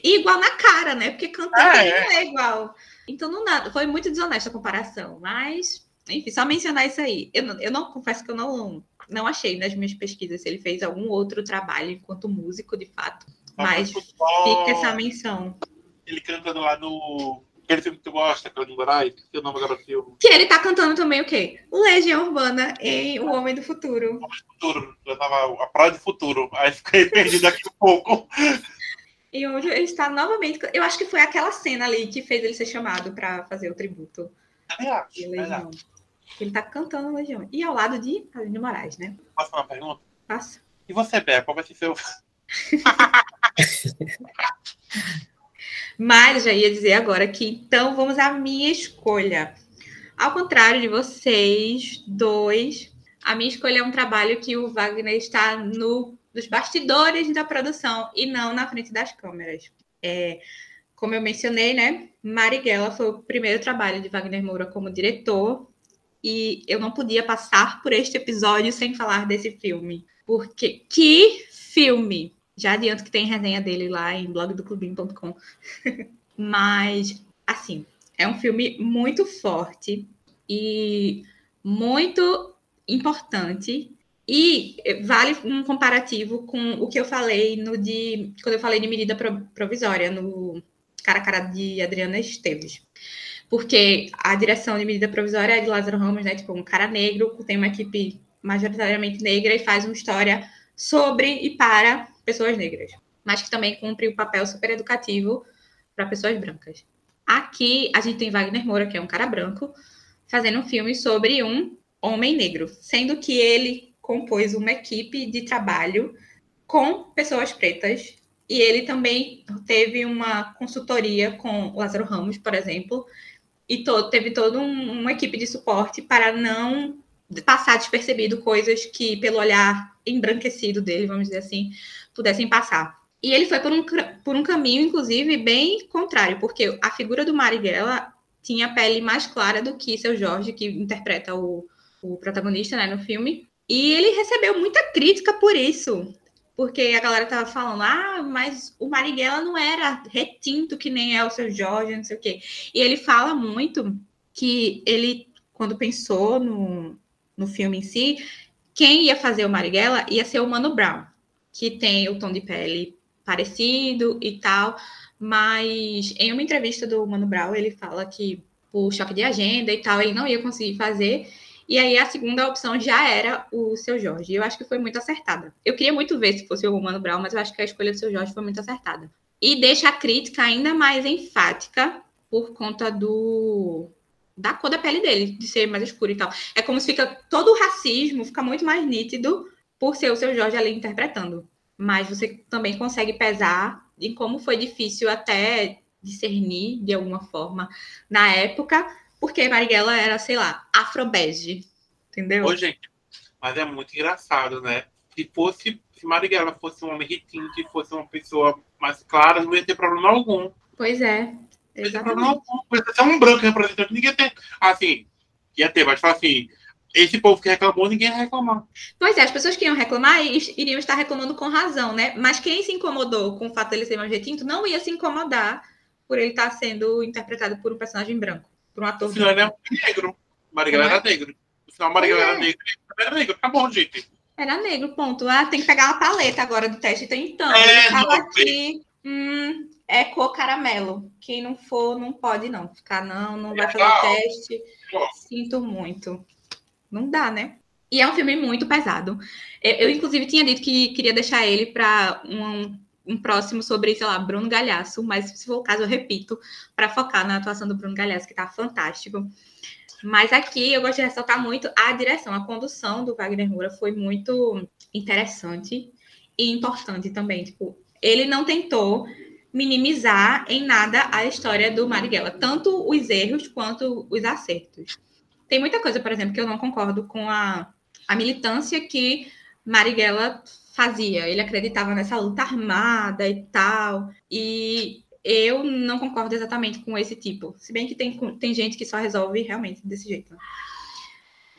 E igual na cara, né? Porque cantar ah, é. não é igual. Então não dá. Foi muito desonesta a comparação, mas enfim, só mencionar isso aí. Eu não, eu não confesso que eu não, não achei nas minhas pesquisas se ele fez algum outro trabalho enquanto músico, de fato. Mas fica essa menção. Ele cantando lá no. Aquele filme que tu gosta, aquele do Moraes, que o nome agora do filme. Que ele tá cantando também o quê? Legião Urbana em O Homem do Futuro. O Homem do Futuro. Eu tava a prova do futuro. Aí fiquei perdido aqui um pouco. E hoje ele está novamente. Eu acho que foi aquela cena ali que fez ele ser chamado para fazer o tributo. É, é, ele tá cantando Legião. E ao lado de Aline Moraes, né? Posso fazer uma pergunta? Passa. E você, Bé, qual vai ser seu. Mas já ia dizer agora que então vamos à minha escolha. Ao contrário de vocês dois, a minha escolha é um trabalho que o Wagner está no, nos bastidores da produção e não na frente das câmeras. É, como eu mencionei, né? Marighella foi o primeiro trabalho de Wagner Moura como diretor e eu não podia passar por este episódio sem falar desse filme. Porque que filme! Já adianto que tem resenha dele lá em blogdoclubinho.com. Mas, assim, é um filme muito forte e muito importante. E vale um comparativo com o que eu falei no de quando eu falei de medida provisória no cara a cara de Adriana Esteves porque a direção de medida provisória é de Lázaro Ramos, né? Tipo, um cara negro, tem uma equipe majoritariamente negra e faz uma história sobre e para pessoas negras, mas que também cumpre o um papel super educativo para pessoas brancas. Aqui a gente tem Wagner Moura, que é um cara branco, fazendo um filme sobre um homem negro, sendo que ele compôs uma equipe de trabalho com pessoas pretas e ele também teve uma consultoria com Lázaro Ramos, por exemplo, e todo, teve toda um, uma equipe de suporte para não passar despercebido coisas que, pelo olhar embranquecido dele, vamos dizer assim, pudessem passar. E ele foi por um, por um caminho, inclusive, bem contrário, porque a figura do Marighella tinha a pele mais clara do que seu Jorge, que interpreta o, o protagonista né, no filme. E ele recebeu muita crítica por isso porque a galera tava falando, ah, mas o Marighella não era retinto que nem é o seu Jorge, não sei o quê. E ele fala muito que ele, quando pensou no, no filme em si, quem ia fazer o Marighella ia ser o Mano Brown, que tem o tom de pele parecido e tal, mas em uma entrevista do Mano Brown, ele fala que por choque de agenda e tal, ele não ia conseguir fazer, e aí a segunda opção já era o seu Jorge. Eu acho que foi muito acertada. Eu queria muito ver se fosse o Romano Brown, mas eu acho que a escolha do seu Jorge foi muito acertada. E deixa a crítica ainda mais enfática por conta do da cor da pele dele, de ser mais escuro e tal. É como se fica todo o racismo fica muito mais nítido por ser o seu Jorge ali interpretando. Mas você também consegue pesar em como foi difícil até discernir de alguma forma na época, porque Marighella era, sei lá, afrobege, entendeu? Ô, gente, mas é muito engraçado, né? Se fosse, se Marighella fosse um homem requinte, fosse uma pessoa mais clara, não ia ter problema algum. Pois é. Exatamente. Não ia ter problema algum. Ia um branco representante, ninguém ia ter. Assim, ia ter, mas falar assim, esse povo que reclamou, ninguém ia reclamar. Pois é, as pessoas que iam reclamar iriam estar reclamando com razão, né? Mas quem se incomodou com o fato dele ser mais retinto não ia se incomodar por ele estar sendo interpretado por um personagem branco, por um ator. Ele era negro. Marighella era negro. No final, Marighella era é. negro. Era negro. Acabou, gente. Era negro, ponto. Ah, tem que pegar uma paleta agora do teste. Então, é, ele tava aqui... Hum, é cor caramelo. Quem não for, não pode não. Ficar não, não vai fazer o teste. Sinto muito não dá, né? E é um filme muito pesado. Eu, eu inclusive, tinha dito que queria deixar ele para um, um próximo sobre, sei lá, Bruno Galhaço, mas se for o caso, eu repito, para focar na atuação do Bruno Galhaço, que tá fantástico. Mas aqui eu gosto de ressaltar muito a direção, a condução do Wagner Moura foi muito interessante e importante também. Tipo, ele não tentou minimizar em nada a história do Marighella, tanto os erros quanto os acertos. Tem muita coisa, por exemplo, que eu não concordo com a, a militância que Marighella fazia. Ele acreditava nessa luta armada e tal. E eu não concordo exatamente com esse tipo. Se bem que tem, tem gente que só resolve realmente desse jeito.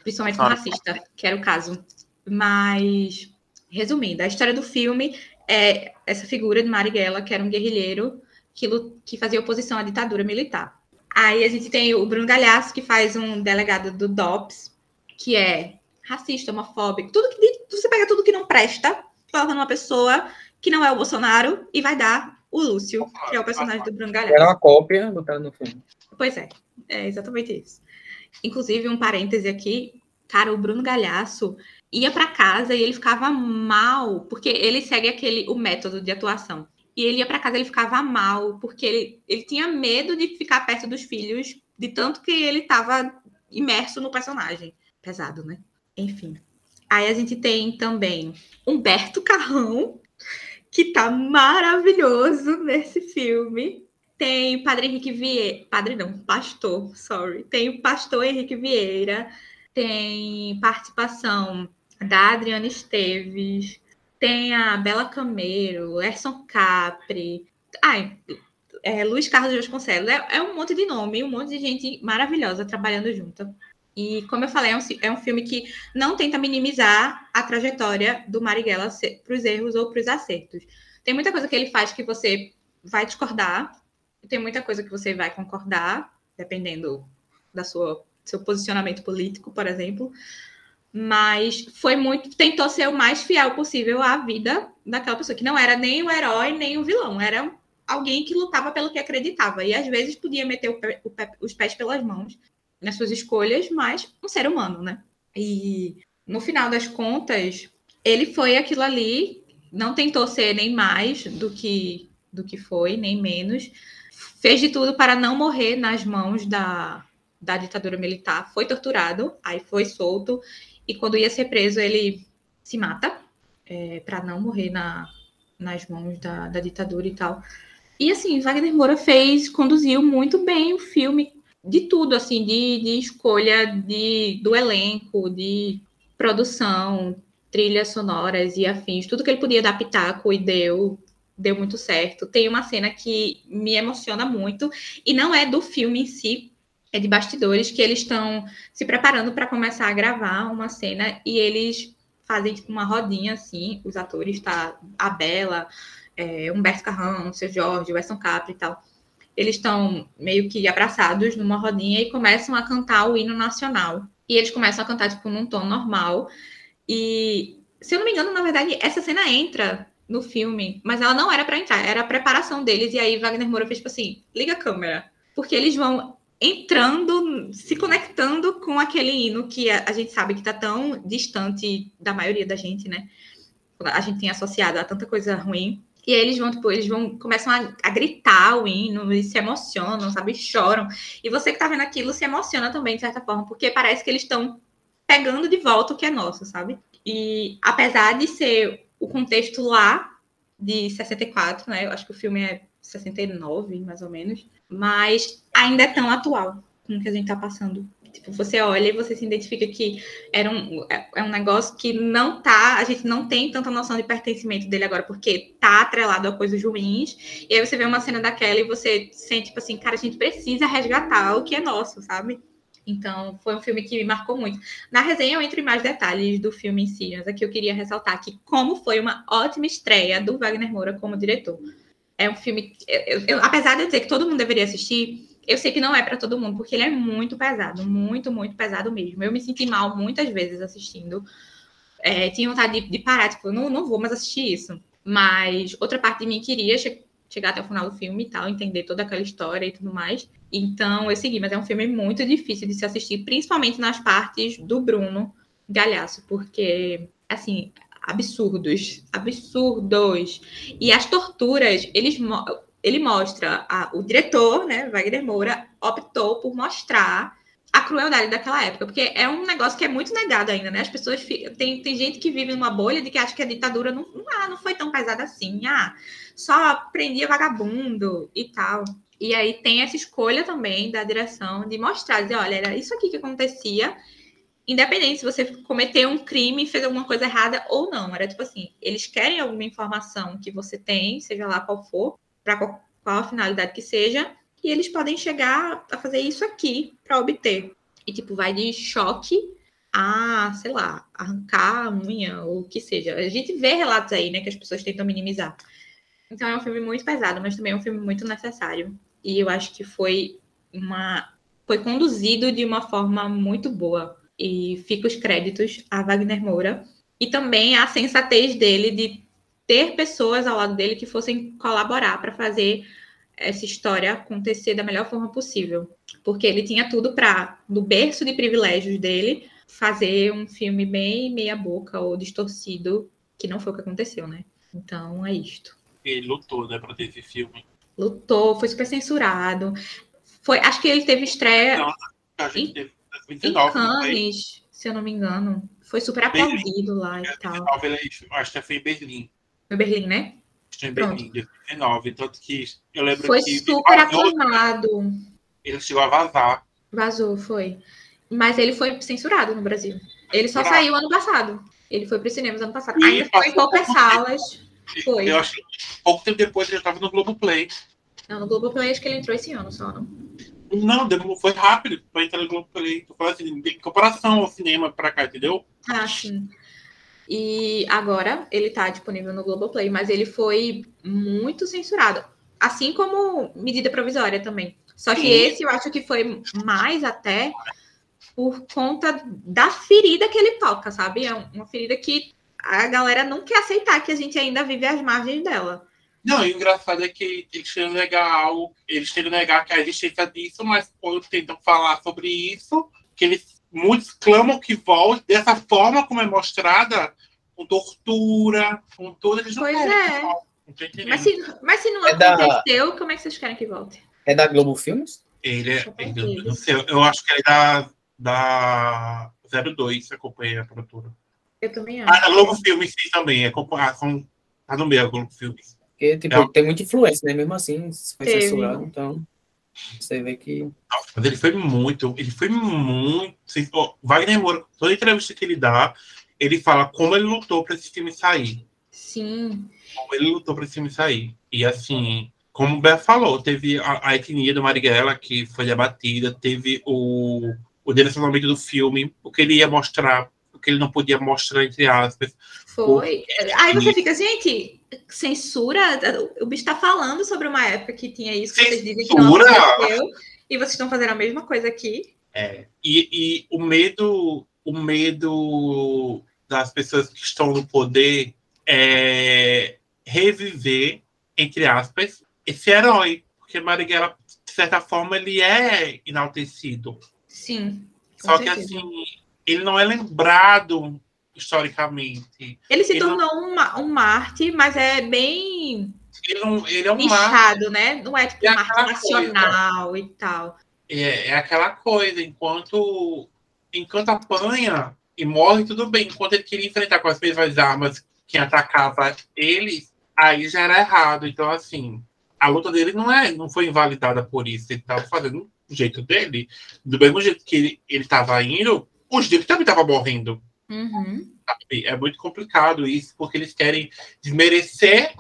Principalmente com racista, que era o caso. Mas, resumindo, a história do filme é essa figura de Marighella, que era um guerrilheiro que, que fazia oposição à ditadura militar. Aí a gente tem o Bruno Galhaço, que faz um delegado do DOPS, que é racista, homofóbico, tudo que você pega tudo que não presta, coloca numa pessoa que não é o Bolsonaro e vai dar o Lúcio, que é o personagem do Bruno Galhaço. Era uma cópia do cara no filme. Pois é, é exatamente isso. Inclusive, um parêntese aqui, cara, o Bruno Galhaço ia para casa e ele ficava mal, porque ele segue aquele o método de atuação. E ele ia para casa, ele ficava mal, porque ele, ele tinha medo de ficar perto dos filhos, de tanto que ele estava imerso no personagem. Pesado, né? Enfim. Aí a gente tem também Humberto Carrão, que tá maravilhoso nesse filme. Tem Padre Henrique Vieira. Padre não, pastor, sorry. Tem o pastor Henrique Vieira. Tem participação da Adriana Esteves. Tem a Bela Camero, Erson Capri, ai, é, Luiz Carlos Vasconcelos. É, é um monte de nome, um monte de gente maravilhosa trabalhando junto. E, como eu falei, é um, é um filme que não tenta minimizar a trajetória do Marighella para os erros ou para os acertos. Tem muita coisa que ele faz que você vai discordar, tem muita coisa que você vai concordar, dependendo da sua seu posicionamento político, por exemplo. Mas foi muito tentou ser o mais fiel possível à vida daquela pessoa que não era nem o herói nem o vilão. Era alguém que lutava pelo que acreditava. E às vezes podia meter os pés pelas mãos nas suas escolhas mas um ser humano né? E no final das contas ele foi aquilo ali não tentou ser nem mais do que do que foi nem menos. Fez de tudo para não morrer nas mãos da da ditadura militar. Foi torturado aí foi solto. E quando ia ser preso, ele se mata é, para não morrer na, nas mãos da, da ditadura e tal. E assim, Wagner Moura fez, conduziu muito bem o filme, de tudo, assim, de, de escolha de, do elenco, de produção, trilhas sonoras e afins, tudo que ele podia dar pitaco e deu, deu muito certo. Tem uma cena que me emociona muito, e não é do filme em si, é de bastidores que eles estão se preparando para começar a gravar uma cena e eles fazem tipo uma rodinha assim, os atores, tá? A Bela, é, Humberto Carrão, seu Jorge, o Weston Capri e tal. Eles estão meio que abraçados numa rodinha e começam a cantar o hino nacional. E eles começam a cantar tipo num tom normal. E se eu não me engano, na verdade, essa cena entra no filme, mas ela não era para entrar, era a preparação deles. E aí Wagner Moura fez tipo assim: liga a câmera. Porque eles vão entrando, se conectando com aquele hino que a, gente sabe que está tão distante da maioria da gente, né? A gente tem associado a tanta coisa ruim. E aí eles vão, tipo, eles vão, começam a, a gritar o hino e se emocionam, sabe? Choram. E você que tá vendo aquilo se emociona também, de certa forma, porque parece que eles estão pegando de volta o que é nosso, sabe? E apesar de ser o contexto lá de 64, né? Eu acho que o filme é 69, mais ou menos. Mas ainda é tão atual com o que a gente está passando. Tipo, você olha e você se identifica que era um, é, é um negócio que não tá, a gente não tem tanta noção de pertencimento dele agora, porque tá atrelado a coisas ruins. E aí você vê uma cena daquela e você sente, tipo assim, cara, a gente precisa resgatar o que é nosso, sabe? Então, foi um filme que me marcou muito. Na resenha eu entro em mais detalhes do filme em si, mas aqui eu queria ressaltar que como foi uma ótima estreia do Wagner Moura como diretor. É um filme, eu, eu, apesar de eu dizer que todo mundo deveria assistir, eu sei que não é para todo mundo, porque ele é muito pesado, muito, muito pesado mesmo. Eu me senti mal muitas vezes assistindo. É, tinha vontade de, de parar, tipo, não, não vou mais assistir isso. Mas outra parte de mim queria che chegar até o final do filme e tal, entender toda aquela história e tudo mais. Então eu segui, mas é um filme muito difícil de se assistir, principalmente nas partes do Bruno Galhaço, porque, assim, absurdos, absurdos. E as torturas, eles ele mostra a, o diretor, né, Wagner Moura, optou por mostrar a crueldade daquela época, porque é um negócio que é muito negado ainda, né? As pessoas tem, tem gente que vive numa bolha de que acha que a ditadura não, ah, não foi tão pesada assim, ah, só prendia vagabundo e tal. E aí tem essa escolha também da direção de mostrar, dizer, olha, era isso aqui que acontecia, independente se você cometeu um crime, fez alguma coisa errada ou não. Era tipo assim, eles querem alguma informação que você tem, seja lá qual for, para qual, qual a finalidade que seja, e eles podem chegar a fazer isso aqui para obter. E, tipo, vai de choque a, sei lá, arrancar a unha ou o que seja. A gente vê relatos aí, né, que as pessoas tentam minimizar. Então é um filme muito pesado, mas também é um filme muito necessário. E eu acho que foi uma foi conduzido de uma forma muito boa. E fica os créditos a Wagner Moura e também a sensatez dele de ter pessoas ao lado dele que fossem colaborar para fazer essa história acontecer da melhor forma possível. Porque ele tinha tudo para, no berço de privilégios dele, fazer um filme bem meia-boca ou distorcido, que não foi o que aconteceu, né? Então é isto. Ele lutou, né, para ter esse filme. Lutou, foi super censurado. Foi, acho que ele teve estreia não, em, teve, 29, em Cannes, se eu não me engano. Foi super aplaudido lá e tal. Acho que foi em Berlim. Foi Berlim, né? Estou em Berlim, 2019. Tanto que eu lembro foi que. Foi super aclamado. Ele chegou a vazar. Vazou, foi. Mas ele foi censurado no Brasil. Ele só saiu ano passado. Ele foi para os cinemas ano passado. E Ainda foi em poucas salas. Foi. Eu acho que pouco tempo depois ele estava no Globoplay. Não, no Globoplay acho que ele entrou esse ano só, não? Não, foi rápido para entrar no Globoplay. Tô falando assim, em comparação ao cinema para cá, entendeu? Ah, sim. E agora ele está disponível no Globoplay, mas ele foi muito censurado. Assim como medida provisória também. Só que Sim. esse eu acho que foi mais até por conta da ferida que ele toca, sabe? É uma ferida que a galera não quer aceitar que a gente ainda vive às margens dela. Não, o engraçado é que eles têm negar algo, eles têm negar que a existência disso, mas quando tentam falar sobre isso, que eles muitos clamam que volte dessa forma como é mostrada, com tortura, com tudo, eles não Pois é. Mas se, mas se não é aconteceu, da... como é que vocês querem que volte? É da Globo Filmes? Ele é. Ele, não sei, eu acho que ele é da, da 02, acompanhei a produtora. Eu também acho. Ah, da Globo Filmes sim também, é são, tá no meio a Globo Filmes. Porque, tipo, é. tem muita influência, né? Mesmo assim, foi censurado, então. Você vê que. Mas ele foi muito. Ele foi muito. Oh, Wagner Moura, toda entrevista que ele dá, ele fala como ele lutou para esse filme sair. Sim. Como ele lutou para esse filme sair. E assim, como o Bé falou, teve a, a, etnia do Marighella que foi debatida, teve o, o direcionamento do filme, o que ele ia mostrar, que ele não podia mostrar, entre aspas. Foi. Aí você fica, gente, censura? O bicho está falando sobre uma época que tinha isso, que vocês dizem que não aconteceu, e vocês estão fazendo a mesma coisa aqui. É. E, e o medo, o medo das pessoas que estão no poder é reviver, entre aspas, esse herói. Porque Marighella, de certa forma, ele é enaltecido. Sim. Só certeza. que assim, ele não é lembrado historicamente. Ele se ele tornou não... um, um Marte, mas é bem. Ele, não, ele é um nichado, né? Não é tipo é um Marte nacional coisa. e tal. É, é aquela coisa, enquanto, enquanto apanha e morre, tudo bem. Enquanto ele queria enfrentar com as mesmas armas que atacava ele, aí já era errado. Então, assim, a luta dele não é, não foi invalidada por isso. Ele estava fazendo do jeito dele, do mesmo jeito que ele estava indo, os dele também estavam morrendo. Uhum. É muito complicado isso, porque eles querem desmerecer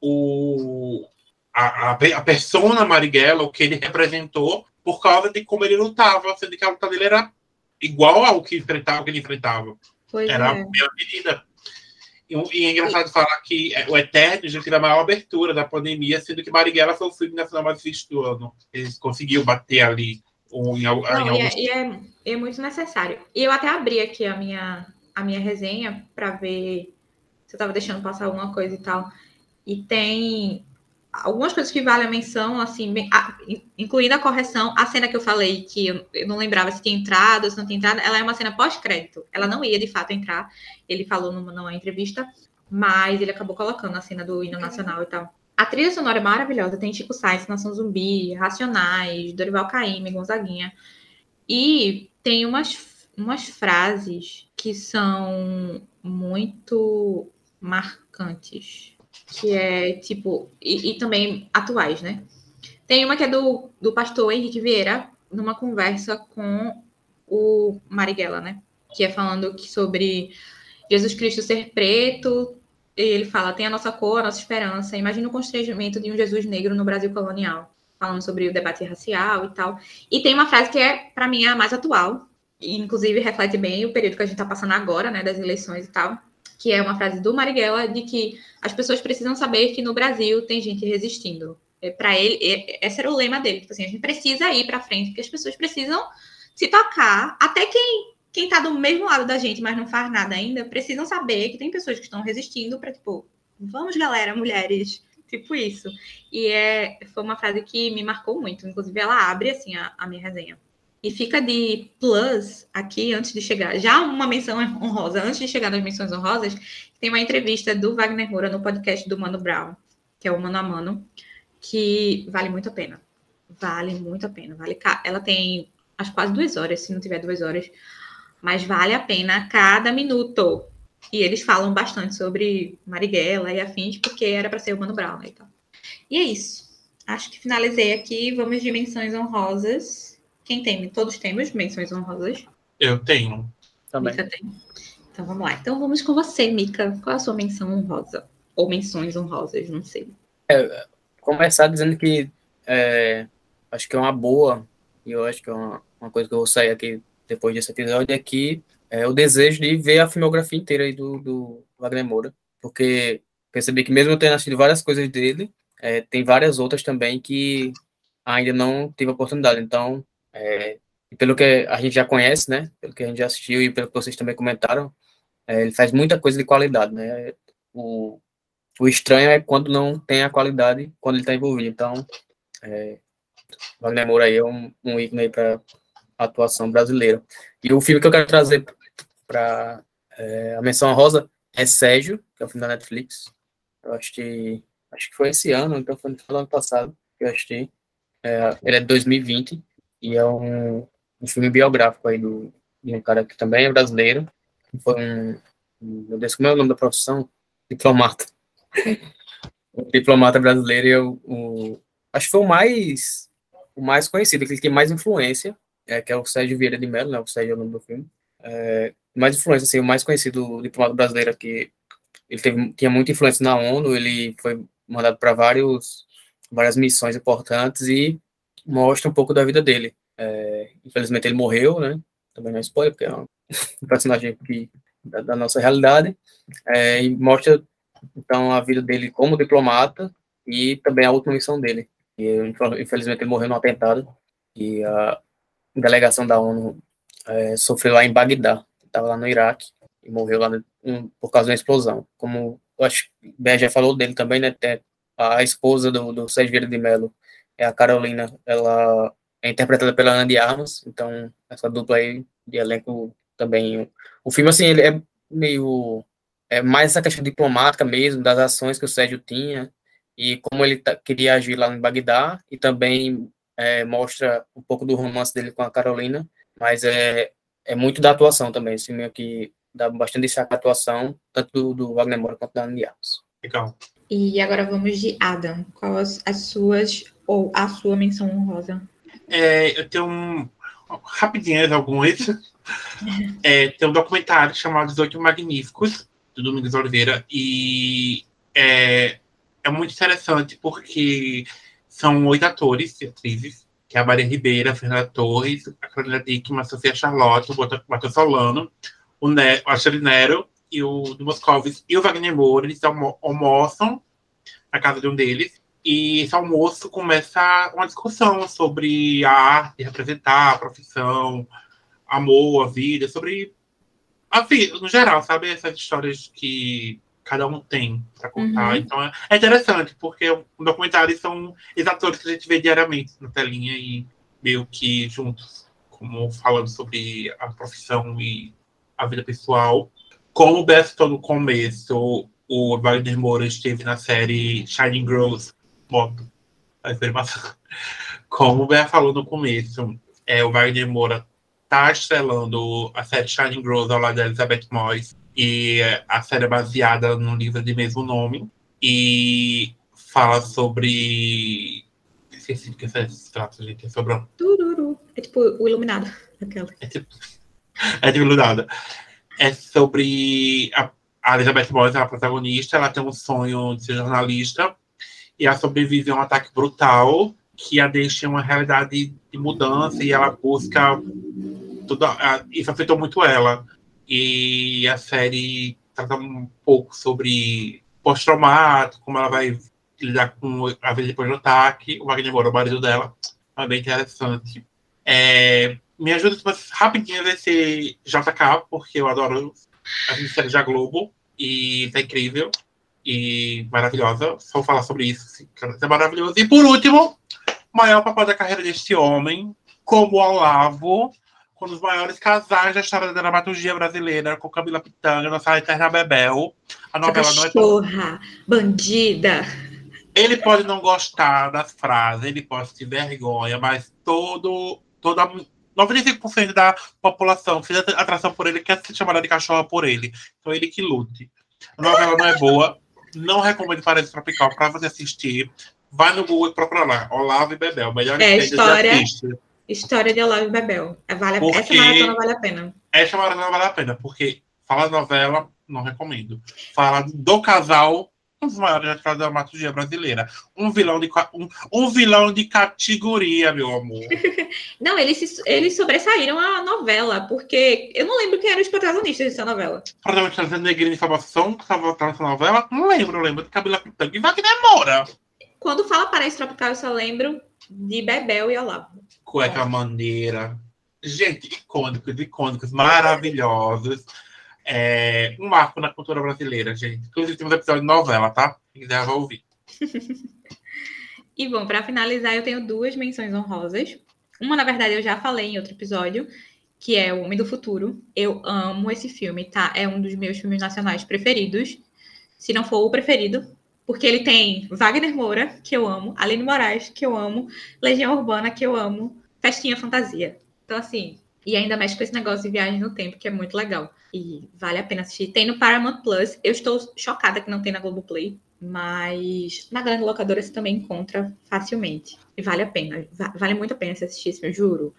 o, a, a, a persona Marighella, o que ele representou, por causa de como ele lutava, sendo que a luta dele era igual ao que enfrentava, que ele enfrentava. Pois era é. a mesma medida. E, e, é engraçado falar que é, o Eterno já teve a maior abertura da pandemia, sendo que Marighella foi o filme nacional mais visto do ano. Eles conseguiu bater ali. Um, em, Não, em e, alguns... é, e é, é muito necessário. E eu até abri aqui a minha, a minha resenha para ver se eu estava deixando passar alguma coisa e tal. E tem algumas coisas que valem a menção, assim, bem- a- incluindo a correção, a cena que eu falei que eu, eu não lembrava se tinha entrado ou se não tinha entrado, ela é uma cena pós-crédito. Ela não ia de fato entrar, ele falou numa, numa entrevista, mas ele acabou colocando a cena do hino nacional e tal. A trilha sonora é maravilhosa, tem Chico Sainz, Nação Zumbi, Racionais, Dorival Caymmi, Gonzaguinha. E tem umas, umas frases que são muito marcantes que é tipo, e, e também atuais, né? Tem uma que é do, do pastor Henrique Vieira, numa conversa com o Marighella, né? Que é falando que sobre Jesus Cristo ser preto, ele fala, tem a nossa cor, a nossa esperança. Imagina o constrangimento de um Jesus negro no Brasil colonial, falando sobre o debate racial e tal. E tem uma frase que é, para mim, a mais atual, e inclusive reflete bem o período que a gente está passando agora, né, das eleições e tal, que é uma frase do Marighella de que as pessoas precisam saber que no Brasil tem gente resistindo. É, para ele, é, esse era o lema dele. Tipo assim, a gente precisa ir para frente, porque as pessoas precisam se tocar. Até quem quem está do mesmo lado da gente, mas não faz nada ainda, precisam saber que tem pessoas que estão resistindo para tipo, vamos galera, mulheres, tipo isso. E é, foi uma frase que me marcou muito. Inclusive, ela abre assim a, a minha resenha. E fica de plus aqui antes de chegar. Já uma menção honrosa, antes de chegar nas menções honrosas, tem uma entrevista do Wagner Moura no podcast do Mano Brown, que é o Mano a Mano, que vale muito a pena. Vale muito a pena. Vale, ela tem acho quase duas horas, se não tiver duas horas, mas vale a pena cada minuto. E eles falam bastante sobre Marighella e afins, porque era para ser o Mano Brown né, e tal. E é isso. Acho que finalizei aqui. Vamos de menções honrosas. Quem tem? Todos temos menções honrosas. Eu tenho. Também. Mica tem. Então vamos lá. Então vamos com você, Mica. Qual a sua menção honrosa? Ou menções honrosas, não sei. É, começar dizendo que é, acho que é uma boa, e eu acho que é uma, uma coisa que eu vou sair aqui depois desse episódio, é que é o desejo de ver a filmografia inteira aí do, do Wagner Moura, porque percebi que mesmo eu tendo assistido várias coisas dele, é, tem várias outras também que ainda não tive a oportunidade. Então, é, pelo que a gente já conhece, né, pelo que a gente já assistiu e pelo que vocês também comentaram, é, ele faz muita coisa de qualidade, né? O, o estranho é quando não tem a qualidade, quando ele está envolvido. Então, é, Wagner Moura aí é um, um ícone para atuação brasileira. E o filme que eu quero trazer para é, a menção rosa é Sérgio, que é o filme da Netflix. Eu que acho que foi esse ano, então foi no ano passado que eu assisti. É, ele é de 2020 e é um, um filme biográfico aí do, de um cara que também é brasileiro. Foi um, um, meu Deus, como é o nome da profissão? Diplomata. o diplomata brasileiro eu, o, acho que foi o mais o mais conhecido, aquele que tem mais influência, é, que é o Sérgio Vieira de Mello, né, o Sérgio é o nome do filme, é, mais influência, assim, o mais conhecido diplomata brasileiro que ele teve, tinha muita influência na ONU, ele foi mandado para vários várias missões importantes e mostra um pouco da vida dele. É, infelizmente ele morreu, né? Também não é spoiler, porque é um, personagem que, da, da nossa realidade, é, e mostra então a vida dele como diplomata e também a última missão dele. E infelizmente ele morreu no atentado e a delegação da ONU é, sofreu lá em Bagdá, estava lá no Iraque e morreu lá no, um, por causa de uma explosão. Como eu acho que já falou dele também, né? A esposa do, do Sérgio Vieira de Mello é a Carolina, ela é interpretada pela Ana de Armas, então essa dupla aí de elenco também. O filme, assim, ele é meio. É mais essa questão diplomática mesmo, das ações que o Sérgio tinha, e como ele queria agir lá em Bagdá, e também é, mostra um pouco do romance dele com a Carolina, mas é, é muito da atuação também, esse filme aqui dá bastante destaque à atuação, tanto do, do Wagner Moura quanto da Anne Armas. Legal. E agora vamos de Adam. Qual as, as suas ou a sua menção honrosa? É, eu tenho um, rapidinhas algumas. é, tem um documentário chamado Os Oito Magníficos, do Domingos Oliveira, e é, é muito interessante porque são oito atores e atrizes, que é a Maria Ribeira, a Fernanda Torres, a Carolina Dickman, a Sofia Charlotte, o Matheus Solano, o, ne o Nero e o do e o Wagner Moura, eles almoçam na casa de um deles, e esse almoço começa uma discussão sobre a arte, representar a profissão, amor, a vida, sobre a vida, no geral, sabe? Essas histórias que cada um tem para contar. Uhum. Então é, é, interessante, porque o documentário são os atores que a gente vê diariamente na telinha e meio que juntos, como falando sobre a profissão e a vida pessoal. Como o Beth no começo, o Wagner Moura esteve na série Shining Girls, moto, a afirmação. Como o Beth falou no começo, é, o Wagner Moura está estrelando a série Shining Girls ao lado da Elizabeth Moyes e a série é baseada no livro de mesmo nome e fala sobre. Esqueci do que é se trata, gente. É sobre. Tururu. É tipo o Iluminado. Aquela. É tipo. É tipo Iluminado. É sobre. A, a Elizabeth Moss é a protagonista, ela tem um sonho de ser jornalista e ela sobrevive a um ataque brutal que a deixa em uma realidade de mudança e ela busca. Tudo, isso afetou muito ela e a série trata um pouco sobre pós-traumático, como ela vai lidar com a vida depois do ataque. O Wagner Moura, o marido dela, é bem interessante. É, me ajuda rapidinho a ver esse JK, porque eu adoro a série da Globo e tá incrível e maravilhosa. Só vou falar sobre isso, é maravilhoso. E por último, maior papel da carreira deste homem, como Olavo, um dos maiores casais da história da dramaturgia brasileira, com Camila Pitanga, nossa Eterna Bebel. A novela não é tão... bandida. Ele pode não gostar das frases, ele pode ter vergonha, mas todo, toda 95% da população fez atração por ele, quer ser chamada de cachorra por ele. Então ele que lute. A novela não é boa, não recomendo Parede Tropical para você assistir. Vai no Google e procura lá, Olavo e Bebel, melhor é, história, História de Olavo e Bebel. É, vale, porque essa maratona vale a pena. Essa maratona vale a pena, porque fala da novela, não recomendo. Fala do casal, um dos maiores da dramaturgia brasileira. Um vilão de, um, um vilão de categoria, meu amor. não, eles, eles sobressaíram a novela, porque eu não lembro quem eram os protagonistas dessa novela. Protagonista da Negrinha de Salvação, que estava nessa novela? Não lembro, eu lembro de Camila Pitanga e Wagner Moura. Quando fala Paraíso Tropical, eu só lembro de Bebel e Olavo. Cueca. Maneira. Gente, icônicos, icônicos, maravilhosos. É, um marco na cultura brasileira, gente. Inclusive, temos episódio de novela, tá? Quem quiser vai ouvir. e bom, para finalizar, eu tenho duas menções honrosas. Uma, na verdade, eu já falei em outro episódio, que é O Homem do Futuro. Eu amo esse filme, tá? É um dos meus filmes nacionais preferidos. Se não for o preferido, porque ele tem Wagner Moura, que eu amo, Aline Moraes, que eu amo, Legião Urbana, que eu amo, Festinha Fantasia. Então, assim, e ainda mexe com esse negócio de viagem no tempo, que é muito legal. E vale a pena assistir. Tem no Paramount Plus. Eu estou chocada que não tem na Globoplay, mas na grande locadora você também encontra facilmente. E vale a pena. Vale muito a pena se assistir, eu juro.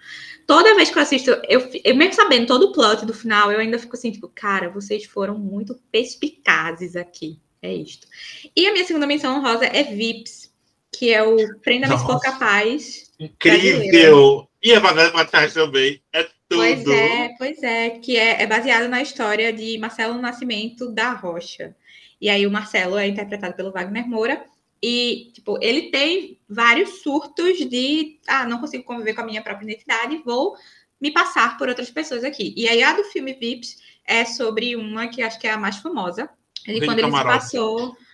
Toda vez que eu assisto, eu, eu mesmo sabendo todo o plot do final, eu ainda fico assim, tipo, cara, vocês foram muito perspicazes aqui. É isto. E a minha segunda menção honrosa é Vips, que é o Prenda-me se for capaz. Incrível! E a Vanessa Matheus também. É tudo. Pois é, pois é. Que é, é baseado na história de Marcelo Nascimento da Rocha. E aí o Marcelo é interpretado pelo Wagner Moura. E, tipo, ele tem vários surtos de ah, não consigo conviver com a minha própria identidade, vou me passar por outras pessoas aqui. E aí a do filme Vips é sobre uma que acho que é a mais famosa, de quando ele se passou.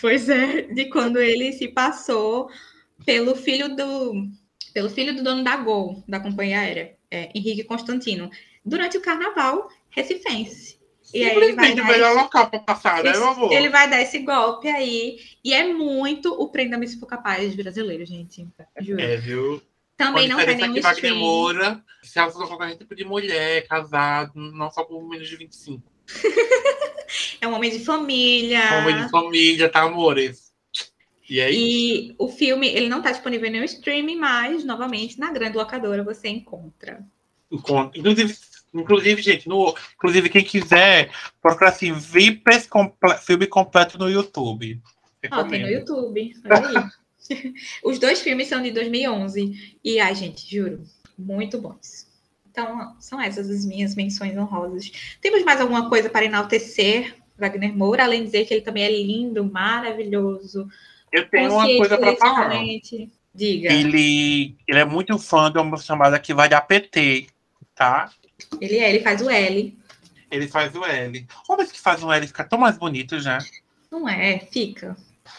Pois é, de quando ele se passou pelo filho do pelo filho do dono da Gol, da companhia aérea, é, Henrique Constantino, durante o carnaval recifense. E aí ele vai dar melhor esse, local para passar, né, meu amor? Ele vai dar esse golpe aí. E é muito o Prenda-me se for capaz brasileiro, gente. Juro. É, viu? Também não tem nenhum stream. Moura, se ela for qualquer tipo de mulher, casado, não só por menos de 25. é um homem de família. Um homem de família, tá, amores? E, aí? e o filme, ele não está disponível em nenhum streaming, mas, novamente, na grande locadora você encontra. Inclusive, inclusive gente, no, inclusive quem quiser, procurar assim, Vipers comple filme completo no YouTube. Ó, tem no YouTube, olha aí. Os dois filmes são de 2011. E, ai, gente, juro, muito bons. Então, são essas as minhas menções honrosas. Temos mais alguma coisa para enaltecer Wagner Moura, além de dizer que ele também é lindo, maravilhoso. Eu tenho uma coisa para falar. Diga. Ele, ele é muito fã de uma chamada que vai dar PT, tá? Ele é, ele faz o L. Ele faz o L. Homens que faz o L fica tão mais bonito já. Não é, fica.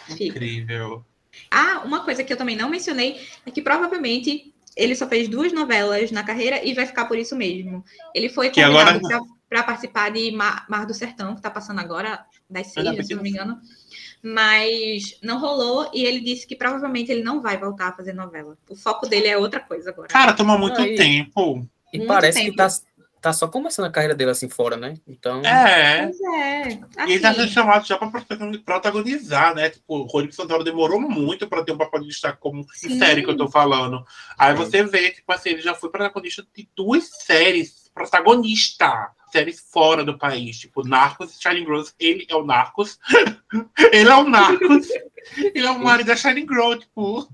fica. Incrível. Ah, uma coisa que eu também não mencionei é que provavelmente ele só fez duas novelas na carreira e vai ficar por isso mesmo. Ele foi convidado agora... para participar de Mar, Mar, do Sertão, que está passando agora, das seis, se não me engano. Mas não rolou e ele disse que provavelmente ele não vai voltar a fazer novela. O foco dele é outra coisa agora. Cara, toma muito Aí. tempo. E muito parece tempo. que tá, tá só começando a carreira dele assim fora, né? Então. É. Pois é. Assim. E ele tá sendo chamado já para protagonizar, né? Tipo, o Rodrigo Santoro demorou muito para ter um papel de destaque como Sim. série que eu tô falando. Aí você vê, tipo assim, ele já foi protagonista de duas séries. Protagonista séries fora do país, tipo Narcos e Shining Girls. Ele é o Narcos. ele é o Narcos. ele é o marido da Shining Girl, tipo.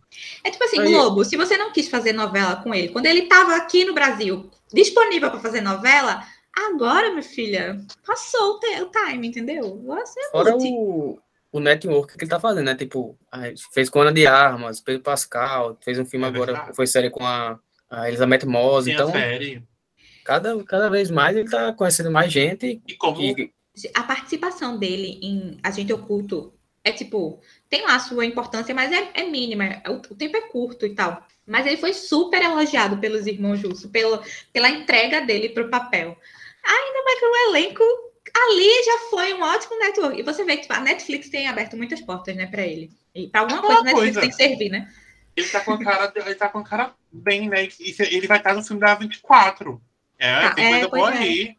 É tipo assim, Aí. Globo, se você não quis fazer novela com ele, quando ele tava aqui no Brasil, disponível para fazer novela, agora, minha filha, passou o, o time, entendeu? Você é Fora o, o network que ele tá fazendo, né? Tipo, fez com Ana de Armas, Pedro Pascal, fez um filme é agora, verdade. foi série com a, a Elizabeth Moss, Tem então... Cada, cada vez mais ele tá conhecendo mais gente. E como... E... A participação dele em Agente Oculto é tipo, tem lá a sua importância, mas é, é mínima, é, o, o, tempo é curto e tal. Mas ele foi super elogiado pelos irmãos Justo, pelo, pela entrega dele pro papel. Ainda mais que o elenco ali já foi um ótimo network. E você vê que tipo, a Netflix tem aberto muitas portas, né, para ele. E para alguma coisa a Netflix coisa. tem que servir, né? Ele tá com a cara, ele tá com cara bem, né? Ele vai estar no filme da 24. É, ah, tem coisa é, boa é.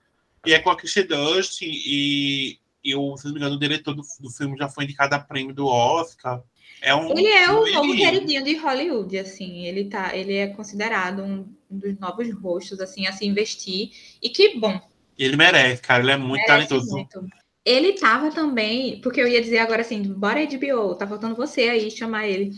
E é com a Kirsten Dust e, e o, se não me engano, o diretor do, do filme já foi indicado a prêmio do Oscar. É um, ele é o novo queridinho de Hollywood, assim. Ele, tá, ele é considerado um dos novos rostos, assim, a se investir. E que bom. Ele merece, cara. Ele é muito merece talentoso. Muito. Ele tava também, porque eu ia dizer agora assim, bora HBO, tá faltando você aí chamar ele.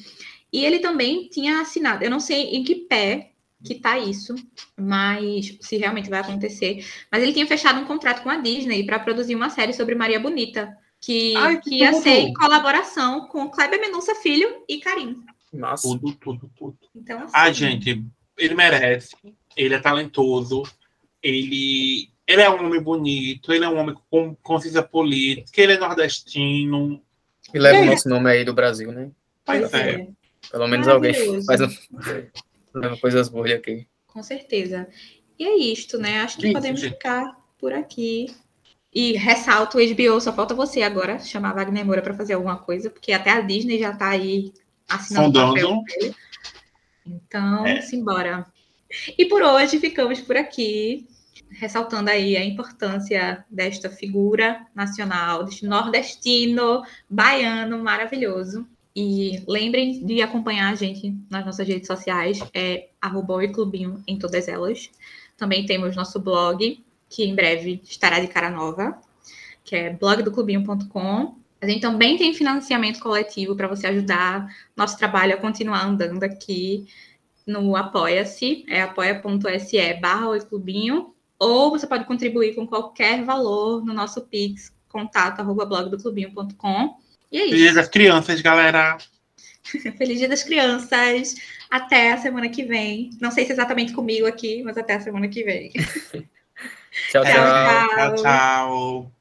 E ele também tinha assinado, eu não sei em que pé que tá isso, mas se realmente vai acontecer. Mas ele tinha fechado um contrato com a Disney para produzir uma série sobre Maria Bonita, que, Ai, que, que ia ser em colaboração com Kleber Menussa Filho e Karim. Nossa. Tudo, tudo, tudo. Então, assim, ah, gente, ele merece. Ele é talentoso. Ele, ele é um homem bonito. Ele é um homem com consciência política. Ele é nordestino. E leva é. o nosso nome aí do Brasil, né? Pois é. é. Pelo menos alguém faz um... Leva coisas boas aqui. Com certeza. E é isto, né? Acho que Isso, podemos gente. ficar por aqui. E ressalto, o HBO, só falta você agora chamar Wagner Moura para fazer alguma coisa, porque até a Disney já está aí assinando o papel dele. Então, é. simbora. E por hoje ficamos por aqui, ressaltando aí a importância desta figura nacional, deste nordestino, baiano maravilhoso, e lembrem de acompanhar a gente nas nossas redes sociais, é arroba Clubinho em todas elas. Também temos nosso blog, que em breve estará de cara nova, que é blogdoclubinho.com. A gente também tem financiamento coletivo para você ajudar nosso trabalho a continuar andando aqui no Apoia-se, é apoia.se barra Clubinho, ou você pode contribuir com qualquer valor no nosso Pix, contato arroba blogdoclubinho.com. E é isso. Feliz das crianças, galera. Feliz Dia das Crianças. Até a semana que vem. Não sei se é exatamente comigo aqui, mas até a semana que vem. tchau, tchau, tchau. tchau, tchau.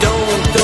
Don't